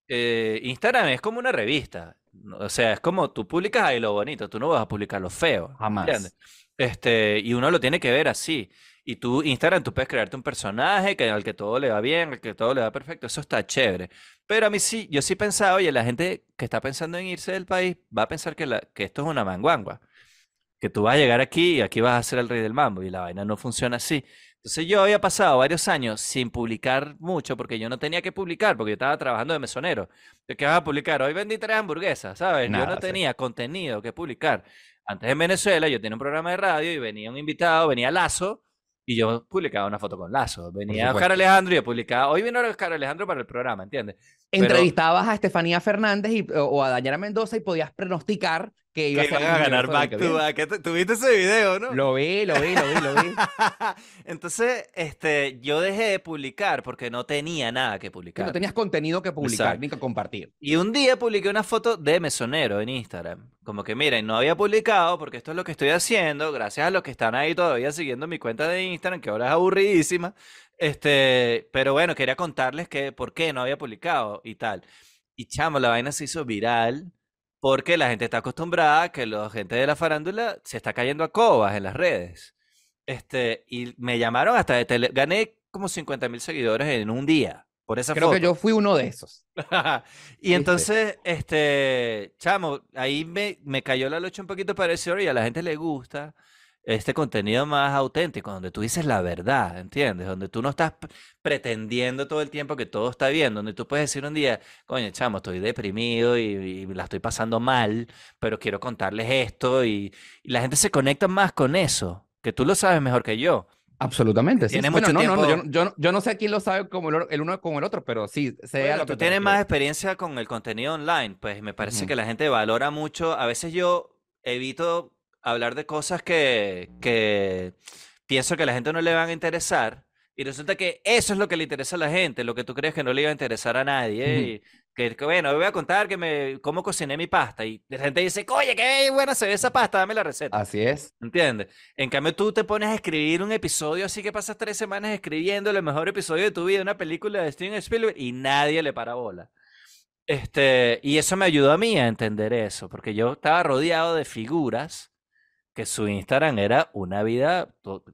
eh, Instagram, es como una revista. O sea, es como tú publicas ahí lo bonito, tú no vas a publicar lo feo. Jamás. Este, y uno lo tiene que ver así. Y tú, Instagram, tú puedes crearte un personaje que, al que todo le va bien, al que todo le va perfecto. Eso está chévere. Pero a mí sí, yo sí pensaba, oye, la gente que está pensando en irse del país va a pensar que, la, que esto es una manguangua. Que tú vas a llegar aquí y aquí vas a ser el rey del mambo. Y la vaina no funciona así. Entonces yo había pasado varios años sin publicar mucho porque yo no tenía que publicar porque yo estaba trabajando de mesonero. ¿De qué vas a publicar? Hoy vendí tres hamburguesas, ¿sabes? yo no tenía contenido que publicar. Antes en Venezuela yo tenía un programa de radio y venía un invitado, venía Lazo y yo publicaba una foto con Lazo. Venía Oscar Alejandro y yo publicaba. Hoy vino Oscar Alejandro para el programa, ¿entiendes? Entrevistabas a Estefanía Fernández y, o a Daniela Mendoza y podías pronosticar que ibas a, ganar back to back. ¿Tuviste ese video, no? Lo vi, lo vi, lo vi, lo vi. Entonces, este, yo dejé de publicar porque no tenía nada que publicar. No tenías contenido que publicar ni que compartir. Y un día publiqué una foto de mesonero en Instagram. Como que, miren, no había publicado porque esto es lo que estoy haciendo, gracias a los que están ahí todavía siguiendo mi cuenta de Instagram, que ahora es aburridísima. Este, pero bueno, quería contarles que por qué no había publicado y tal. Y chamo, la vaina se hizo viral porque la gente está acostumbrada a que la gente de la farándula se está cayendo a cobas en las redes. Este, y me llamaron hasta de tele... Gané como 50 mil seguidores en un día por esa Creo que yo fui uno de esos. y entonces, este, chamo, ahí me, me cayó la lucha un poquito parecido y a la gente le gusta este contenido más auténtico, donde tú dices la verdad, ¿entiendes? Donde tú no estás pretendiendo todo el tiempo que todo está bien, donde tú puedes decir un día, coño, chamo, estoy deprimido y, la estoy pasando mal, pero quiero contarles esto y, la gente se conecta más con eso, que tú lo sabes mejor que yo. Absolutamente. Sí. mucho no, no, yo, yo, no sé quién lo sabe como el, uno como el otro, pero sí, sé lo que tú tienes más experiencia con el contenido online, pues me parece que la gente valora mucho. A veces yo evito hablar de cosas que, que pienso que a la gente no le van a interesar. Y resulta que eso es lo que le interesa a la gente, lo que tú crees que no le iba a interesar a nadie. Y que, bueno, voy a contar que me, cómo cociné mi pasta. Y la gente dice, oye, qué buena se ve esa pasta, dame la receta. Así es. ¿Entiendes? En cambio, tú te pones a escribir un episodio, así que pasas tres semanas escribiendo el mejor episodio de tu vida, una película de Steven Spielberg, y nadie le para bola. Este, y eso me ayudó a mí a entender eso, porque yo estaba rodeado de figuras que su Instagram era una vida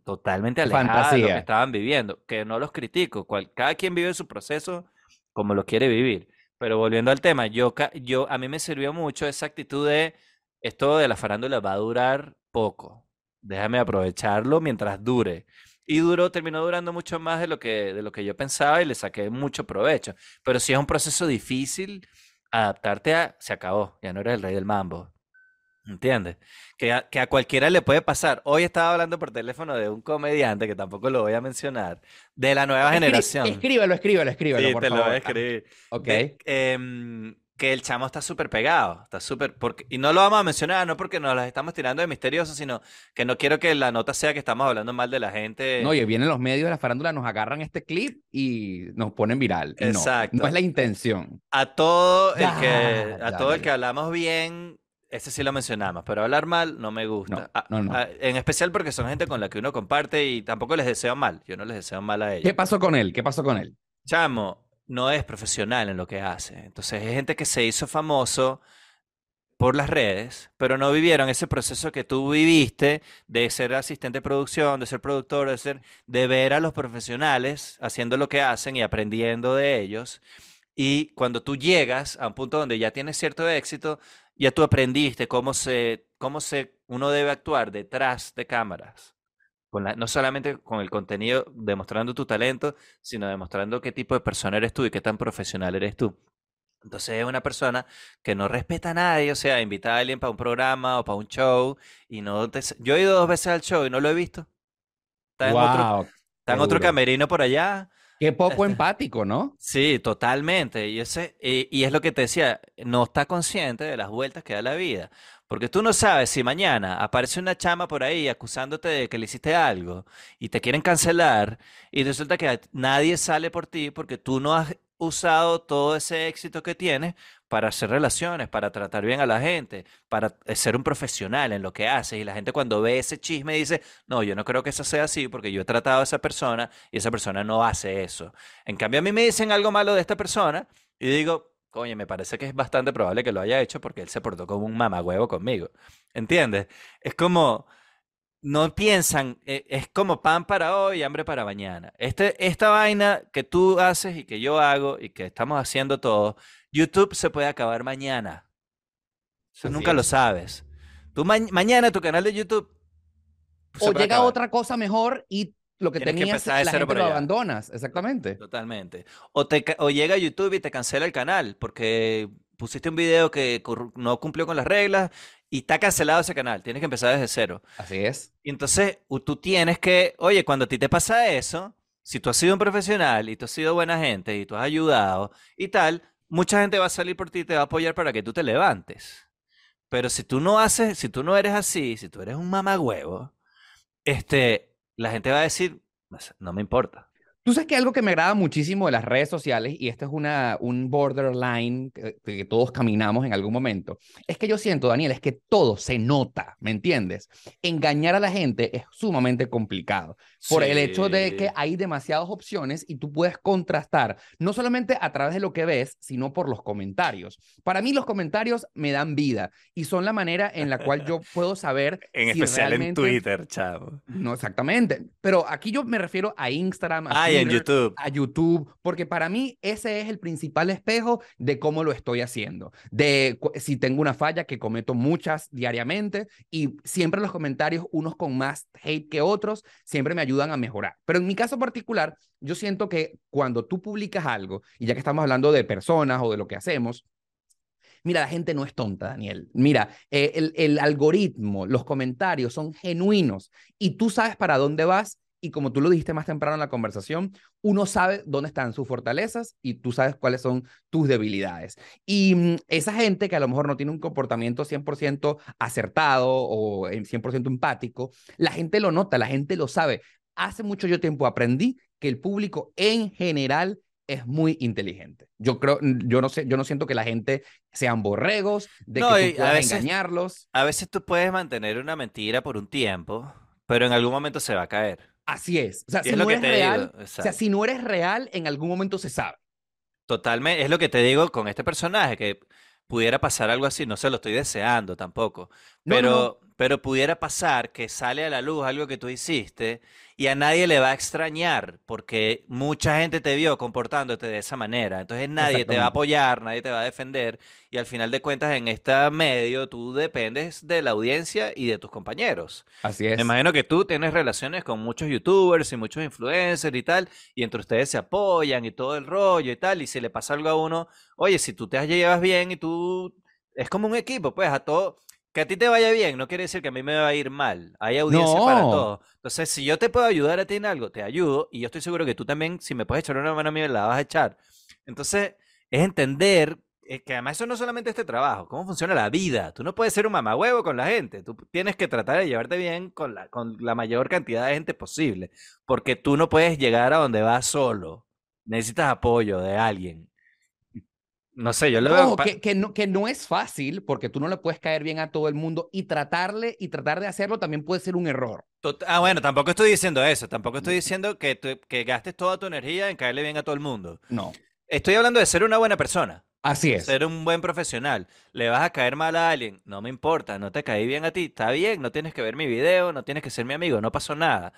totalmente alejada de lo que estaban viviendo, que no los critico, cada quien vive su proceso como lo quiere vivir. Pero volviendo al tema, yo, yo a mí me sirvió mucho esa actitud de esto de la farándula va a durar poco. Déjame aprovecharlo mientras dure. Y duró, terminó durando mucho más de lo que, de lo que yo pensaba y le saqué mucho provecho. Pero si es un proceso difícil, adaptarte a, se acabó, ya no eres el rey del mambo. ¿Entiendes? Que a, que a cualquiera le puede pasar. Hoy estaba hablando por teléfono de un comediante, que tampoco lo voy a mencionar, de la nueva generación. Escríbelo, escríbelo, escríbelo. Sí, por te lo favor. voy a escribir. Ok. De- em, que el chamo está súper pegado, está súper, porque, y no lo vamos a mencionar, no porque nos las estamos tirando de misterioso, sino que no quiero que la nota sea que estamos hablando mal de la gente. No, oye, vienen los medios de la farándula, nos agarran este clip y nos ponen viral. Y no, Exacto. No es la intención. A todo el Ya, que, a ya, todo ya, el que hablamos bien, ese sí lo mencionamos, pero hablar mal no me gusta. No, A- no, no. a- en especial porque son gente con la que uno comparte y tampoco les deseo mal. Yo no les deseo mal a ellos. ¿Qué pasó con él? ¿Qué pasó con él? Chamo, no es profesional en lo que hace. Entonces, es gente que se hizo famoso por las redes, pero no vivieron ese proceso que tú viviste de ser asistente de producción, de ser productor, de ser, de ver a los profesionales haciendo lo que hacen y aprendiendo de ellos. Y cuando tú llegas a un punto donde ya tienes cierto éxito, ya tú aprendiste cómo se, cómo se, uno debe actuar detrás de cámaras. Con la- no solamente con el contenido demostrando tu talento, sino demostrando qué tipo de persona eres tú y qué tan profesional eres tú. Entonces es una persona que no respeta a nadie, o sea, invita a alguien para un programa o para un show y no te... Yo he ido dos veces al show y no lo he visto. Está en otro, Wow, está en otro camerino por allá. Qué poco empático, ¿no? Sí, totalmente. Y, ese, y, y es lo que te decía, no está consciente de las vueltas que da la vida. Porque tú no sabes si mañana aparece una chama por ahí acusándote de que le hiciste algo y te quieren cancelar y resulta que nadie sale por ti porque tú no has usado todo ese éxito que tienes para hacer relaciones, para tratar bien a la gente, para eh, ser un profesional en lo que haces. Y la gente cuando ve ese chisme dice, no, yo no creo que eso sea así porque yo he tratado a esa persona y esa persona no hace eso. En cambio, a mí me dicen algo malo de esta persona y digo, oye, me parece que es bastante probable que lo haya hecho porque él se portó como un mamagüevo conmigo. ¿Entiendes? Es como, no piensan, eh, es como pan para hoy y hambre para mañana. Este, esta vaina que tú haces y que yo hago y que estamos haciendo todos, YouTube se puede acabar mañana. Eso Así nunca lo es. sabes. Tú ma- mañana tu canal de YouTube O llega acabar. otra cosa mejor y lo que Tienes que tenías, de la gente lo abandonas. Exactamente. Totalmente. O, te, o llega YouTube y te cancela el canal porque pusiste un video que no cumplió con las reglas y está cancelado ese canal. Tienes que empezar desde cero. Así es. Y entonces tú tienes que, oye, cuando a ti te pasa eso, si tú has sido un profesional y tú has sido buena gente y tú has ayudado y tal, mucha gente va a salir por ti y te va a apoyar para que tú te levantes. Pero si tú no haces, si tú no eres así, si tú eres un mamagüevo, este, la gente va a decir, "Pues, no me importa. Tú sabes que algo que me agrada muchísimo de las redes sociales, y esto es una, un borderline que, que todos caminamos en algún momento, es que yo siento, Daniel, es que todo se nota, ¿me entiendes? Engañar a la gente es sumamente complicado por el hecho de que Sí. hay demasiadas opciones y tú puedes contrastar, no solamente a través de lo que ves, sino por los comentarios. Para mí los comentarios me dan vida y son la manera en la cual yo puedo saber En si especial en realmente- Twitter, chavo. No exactamente, pero aquí yo me refiero a Instagram, a Ah, y en Twitter, YouTube. a YouTube, porque para mí ese es el principal espejo de cómo lo estoy haciendo, de si tengo una falla que cometo muchas diariamente y siempre los comentarios, unos con más hate que otros, siempre me ayudan a mejorar. Pero en mi caso particular, yo siento que cuando tú publicas algo, y ya que estamos hablando de personas o de lo que hacemos, Mira, la gente no es tonta, Daniel. Mira, eh, el, el algoritmo, los comentarios son genuinos y tú sabes para dónde vas y como tú lo dijiste más temprano en la conversación, uno sabe dónde están sus fortalezas y tú sabes cuáles son tus debilidades. Y mm, esa gente que a lo mejor no tiene un comportamiento 100% acertado o eh, 100% empático, la gente lo nota, la gente lo sabe. Hace mucho yo tiempo aprendí que el público en general es muy inteligente. Yo creo, yo no sé, yo no siento que la gente sean borregos, de No, que tú a puedas veces- engañarlos. A veces tú puedes mantener una mentira por un tiempo, pero en algún momento se va a caer. Así es. O sea, si es no eres real, o sea, si no eres real, en algún momento se sabe. Totalmente, es lo que te digo con este personaje, que pudiera pasar algo así, no se lo estoy deseando tampoco, No, no, pero, no. Pero pudiera pasar que sale a la luz algo que tú hiciste y a nadie le va a extrañar porque mucha gente te vio comportándote de esa manera. Entonces nadie te va a apoyar, nadie te va a defender y al final de cuentas en este medio tú dependes de la audiencia y de tus compañeros. Así es. Me imagino que tú tienes relaciones con muchos youtubers y muchos influencers y tal y entre ustedes se apoyan y todo el rollo y tal y si le pasa algo a uno, oye, si tú te llevas bien y tú es como un equipo, pues a todo que a ti te vaya bien no quiere decir que a mí me va a ir mal. Hay audiencia para todo. Entonces, si yo te puedo ayudar a ti en algo, te ayudo. Y yo estoy seguro que tú también, si me puedes echar una mano a mí, la vas a echar. Entonces, es entender eh, que además eso no solamente este trabajo, cómo funciona la vida. Tú no puedes ser un mamagüevo con la gente. Tú tienes que tratar de llevarte bien con la, con la mayor cantidad de gente posible. Porque tú no puedes llegar a donde vas solo. Necesitas apoyo de alguien. No sé, yo lo veo. Que, que, no, que no es fácil porque tú no le puedes caer bien a todo el mundo y tratarle y tratar de hacerlo también puede ser un error. ah, bueno, tampoco estoy diciendo eso. Tampoco estoy diciendo que, que gastes toda tu energía en caerle bien a todo el mundo. No. Estoy hablando de ser una buena persona. Así es. Ser un buen profesional. Le vas a caer mal a alguien, no me importa, no te caí bien a ti, está bien, no tienes que ver mi video, no tienes que ser mi amigo, no pasó nada.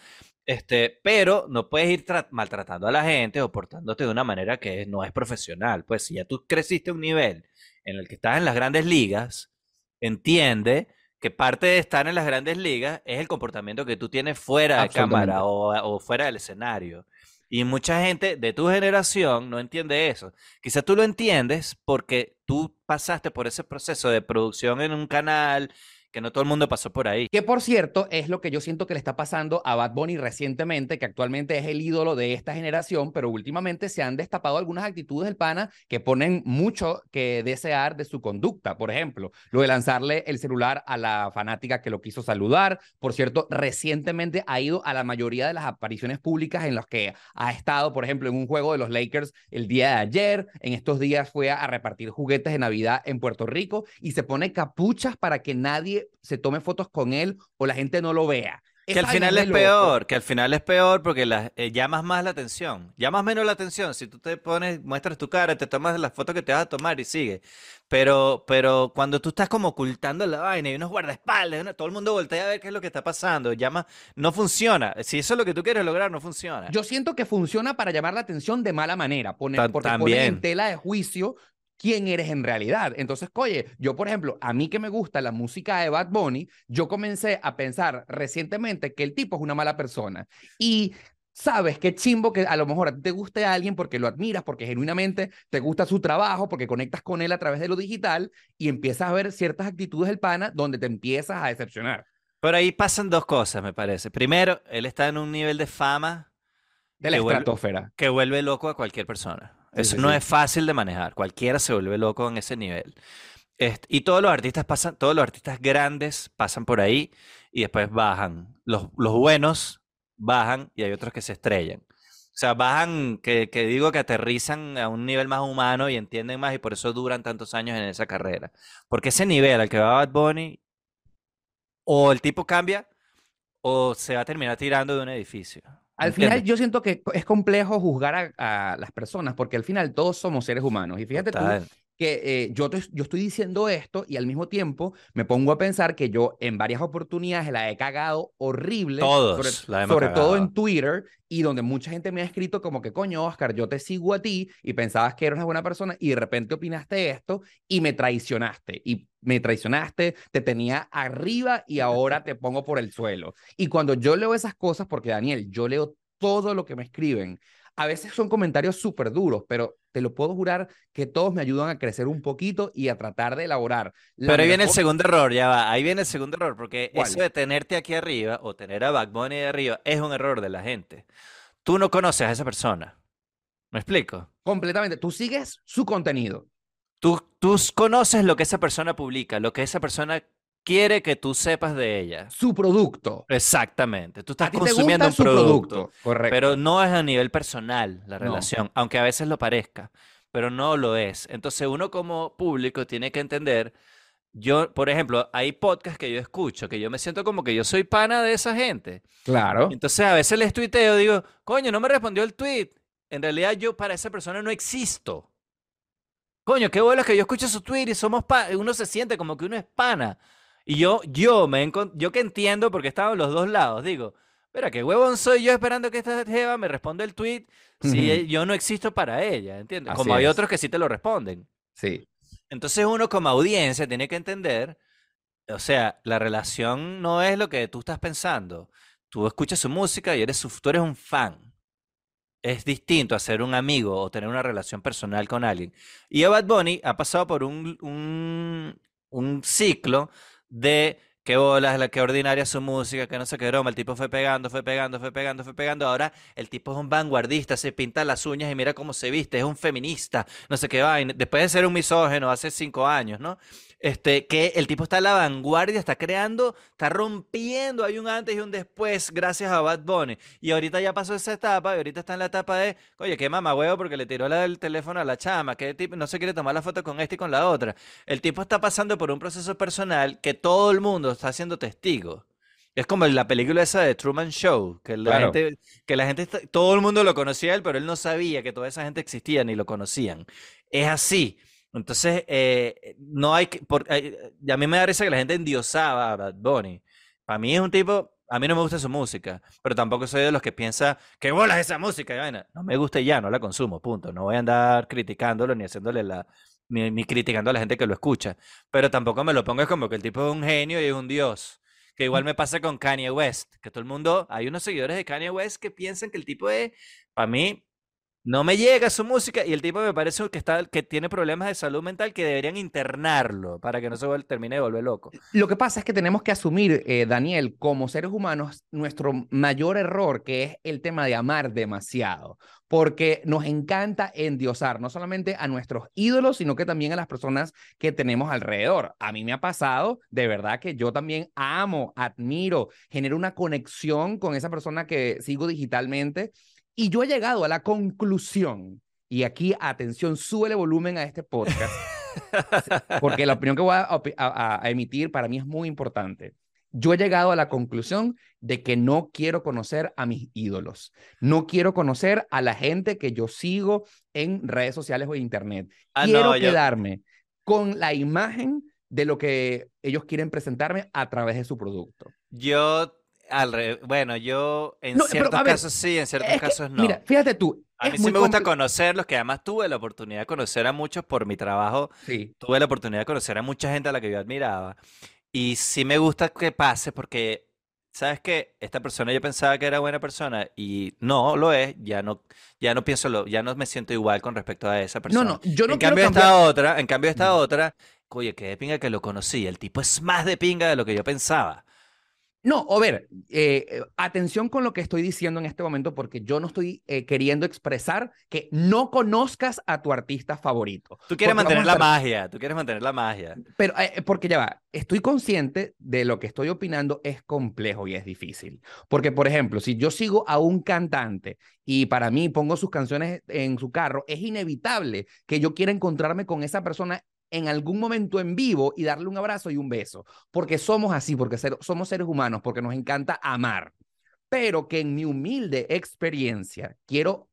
Este, pero no puedes ir maltratando a la gente o portándote de una manera que no es profesional. Pues si ya tú creciste a un nivel en el que estás en las grandes ligas, entiende que parte de estar en las grandes ligas es el comportamiento que tú tienes fuera de cámara o, o, fuera del escenario. Y mucha gente de tu generación no entiende eso. Quizás tú lo entiendes porque tú pasaste por ese proceso de producción en un canal, que no todo el mundo pasó por ahí. Que por cierto, es lo que yo siento que le está pasando a Bad Bunny recientemente, que actualmente es el ídolo de esta generación, pero últimamente se han destapado algunas actitudes del pana que ponen mucho que desear de su conducta. Por ejemplo, lo de lanzarle el celular a la fanática que lo quiso saludar. Por cierto, recientemente ha ido a la mayoría de las apariciones públicas en las que ha estado, por ejemplo, en un juego de los Lakers el día de ayer. En estos días fue a repartir juguetes de Navidad en Puerto Rico y se pone capuchas para que nadie se tome fotos con él o la gente no lo vea. Que al final es peor, que al final es peor porque eh, llamas más la atención, llamas menos la atención. Si tú te pones, muestras tu cara, te tomas las fotos que te vas a tomar y sigue. Pero, pero cuando tú estás como ocultando la vaina y unos guardaespaldas, todo el mundo voltea a ver qué es lo que está pasando, llama, no funciona. Si eso es lo que tú quieres lograr, no funciona. Yo siento que funciona para llamar la atención de mala manera, poner, porque pone en tela de juicio quién eres en realidad. Entonces, oye, yo, por ejemplo, a mí que me gusta la música de Bad Bunny, yo comencé a pensar recientemente que el tipo es una mala persona. Y sabes qué chimbo que a lo mejor a ti te guste a alguien porque lo admiras, porque genuinamente te gusta su trabajo, porque conectas con él a través de lo digital y empiezas a ver ciertas actitudes del pana donde te empiezas a decepcionar. Pero ahí pasan dos cosas, me parece. Primero, él está en un nivel de fama. De la estratosfera. que vuelve loco a cualquier persona. Eso no es fácil de manejar. Cualquiera se vuelve loco en ese nivel. y todos los artistas pasan, todos los artistas grandes pasan por ahí y después bajan. Los, los buenos bajan y hay otros que se estrellan. O sea, bajan, que, que, digo que aterrizan a un nivel más humano y entienden más y por eso duran tantos años en esa carrera. Porque ese nivel al que va Bad Bunny, o el tipo cambia o se va a terminar tirando de un edificio. Al final yo siento que es complejo juzgar a, las personas porque al final todos somos seres humanos. Y fíjate tú que eh, yo, yo estoy diciendo esto y al mismo tiempo me pongo a pensar que yo en varias oportunidades la he cagado horrible. Todos. Sobre, sobre todo en Twitter y donde mucha gente me ha escrito como que, coño, Oscar, yo te sigo a ti y pensabas que eras una buena persona y de repente opinaste esto y me traicionaste. Y me traicionaste, te tenía arriba y ahora te pongo por el suelo. Y cuando yo leo esas cosas, porque Daniel, yo leo todo lo que me escriben, a veces son comentarios súper duros, pero te lo puedo jurar que todos me ayudan a crecer un poquito y a tratar de elaborar. Pero ahí viene el segundo error, ya va, ahí viene el segundo error, porque eso de tenerte aquí arriba o tener a Backbone de arriba es un error de la gente. Tú no conoces a esa persona. ¿Me explico? Completamente. Tú sigues su contenido. Tú, tú conoces lo que esa persona publica, lo que esa persona quiere que tú sepas de ella. Su producto. Exactamente. Tú estás consumiendo un producto, Correcto. Pero no es a nivel personal la relación, aunque a veces lo parezca, pero no lo es. Entonces uno como público tiene que entender, yo, por ejemplo, hay podcasts que yo escucho, que yo me siento como que yo soy pana de esa gente. Claro. Entonces a veces les tuiteo, digo, coño, no me respondió el tweet. En realidad yo para esa persona no existo. Coño, qué bueno que yo escucho su tweet y somos uno se siente como que uno es pana. Y yo, yo, me yo que entiendo porque estaba en los dos lados, digo, Mira, qué huevón soy yo esperando que esta jeva me responda el tweet si yo no existo para ella, ¿entiendes? como hay otros que sí te lo responden. Sí. Entonces uno como audiencia tiene que entender, o sea, la relación no es lo que tú estás pensando. Tú escuchas su música y eres tú eres un fan. Es distinto a ser un amigo o tener una relación personal con alguien. Y Bad Bunny ha pasado por un, un, un ciclo de qué bolas, la que ordinaria su música, que no sé qué broma. El tipo fue pegando, fue pegando, fue pegando, fue pegando. Ahora el tipo es un vanguardista, se pinta las uñas y mira cómo se viste, es un feminista, no sé qué va. Después de ser un misógeno hace cinco años, ¿no? Este, que el tipo está a la vanguardia, está creando, está rompiendo, hay un antes y un después gracias a Bad Bunny. Y ahorita ya pasó esa etapa y ahorita está en la etapa de, oye, qué mamá huevo porque le tiró la del teléfono a la chama, que tipo no se quiere tomar la foto con este y con la otra. El tipo está pasando por un proceso personal que todo el mundo está siendo testigo. Es como la película esa de Truman Show, que la gente, que la gente, todo el mundo lo conocía él, pero él no sabía que toda esa gente existía ni lo conocían. Es así. Entonces, eh, no hay que. Por, eh, a mí me da risa que la gente endiosaba a Bad Bunny. Para mí es un tipo. A mí no me gusta su música, pero tampoco soy de los que piensa que bolas esa música. No me gusta y ya, no la consumo, punto. No voy a andar criticándolo ni haciéndole la. Ni, ni criticando a la gente que lo escucha. Pero tampoco me lo pongo como que el tipo es un genio y es un dios. Que igual me pasa con Kanye West, que todo el mundo, hay unos seguidores de Kanye West que piensan que el tipo es, para mí, no me llega su música y el tipo me parece que, está, que tiene problemas de salud mental que deberían internarlo para que no se termine de volver loco. Lo que pasa es que tenemos que asumir, eh, Daniel, como seres humanos, nuestro mayor error, que es el tema de amar demasiado, porque nos encanta endiosar no solamente a nuestros ídolos, sino que también a las personas que tenemos alrededor. A mí me ha pasado, de verdad, que yo también amo, admiro, genero una conexión con esa persona que sigo digitalmente y yo he llegado a la conclusión, y aquí, atención, sube el volumen a este podcast, porque la opinión que voy a, emitir para mí es muy importante. Yo he llegado a la conclusión de que no quiero conocer a mis ídolos. No quiero conocer a la gente que yo sigo en redes sociales o internet. Ah, quiero quedarme con la imagen de lo que ellos quieren presentarme a través de su producto. Yo bueno, yo en ciertos casos sí, en ciertos casos no. Mira, fíjate tú. A mí sí me gusta conocerlos, que además tuve la oportunidad de conocer a muchos por mi trabajo. Sí. Tuve la oportunidad de conocer a mucha gente a la que yo admiraba. Y sí me gusta que pase porque, ¿sabes qué? Esta persona yo pensaba que era buena persona y no lo es. Ya no, ya no pienso, lo, ya no me siento igual con respecto a esa persona. No, no, yo no en cambio esta otra, En cambio esta otra, oye, que de pinga que lo conocí. El tipo es más de pinga de lo que yo pensaba. No, a ver, eh, eh, atención con lo que estoy diciendo en este momento, porque yo no estoy eh, queriendo expresar que no conozcas a tu artista favorito. Tú quieres mantener la magia, tú quieres mantener la magia. Pero, porque ya va, estoy consciente de lo que estoy opinando es complejo y es difícil. Porque, por ejemplo, si yo sigo a un cantante y para mí pongo sus canciones en su carro, es inevitable que yo quiera encontrarme con esa persona en algún momento en vivo y darle un abrazo y un beso, porque somos así, porque somos seres humanos, porque nos encanta amar. Pero que en mi humilde experiencia quiero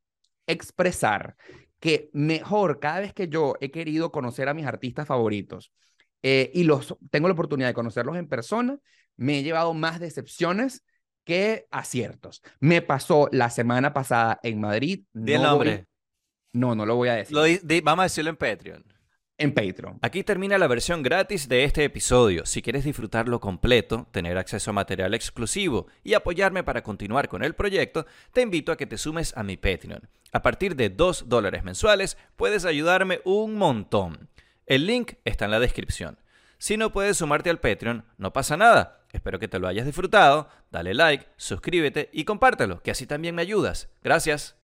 expresar que mejor cada vez que yo he querido conocer a mis artistas favoritos eh, y los tengo la oportunidad de conocerlos en persona, me he llevado más decepciones que aciertos. Me pasó la semana pasada en Madrid. no el nombre. no, no lo voy a decir. vamos a decirlo en Patreon en Patreon. Aquí termina la versión gratis de este episodio. Si quieres disfrutarlo completo, tener acceso a material exclusivo y apoyarme para continuar con el proyecto, te invito a que te sumes a mi Patreon. A partir de 2 dólares mensuales puedes ayudarme un montón. El link está en la descripción. Si no puedes sumarte al Patreon, no pasa nada. Espero que te lo hayas disfrutado. Dale like, suscríbete y compártelo, que así también me ayudas. Gracias.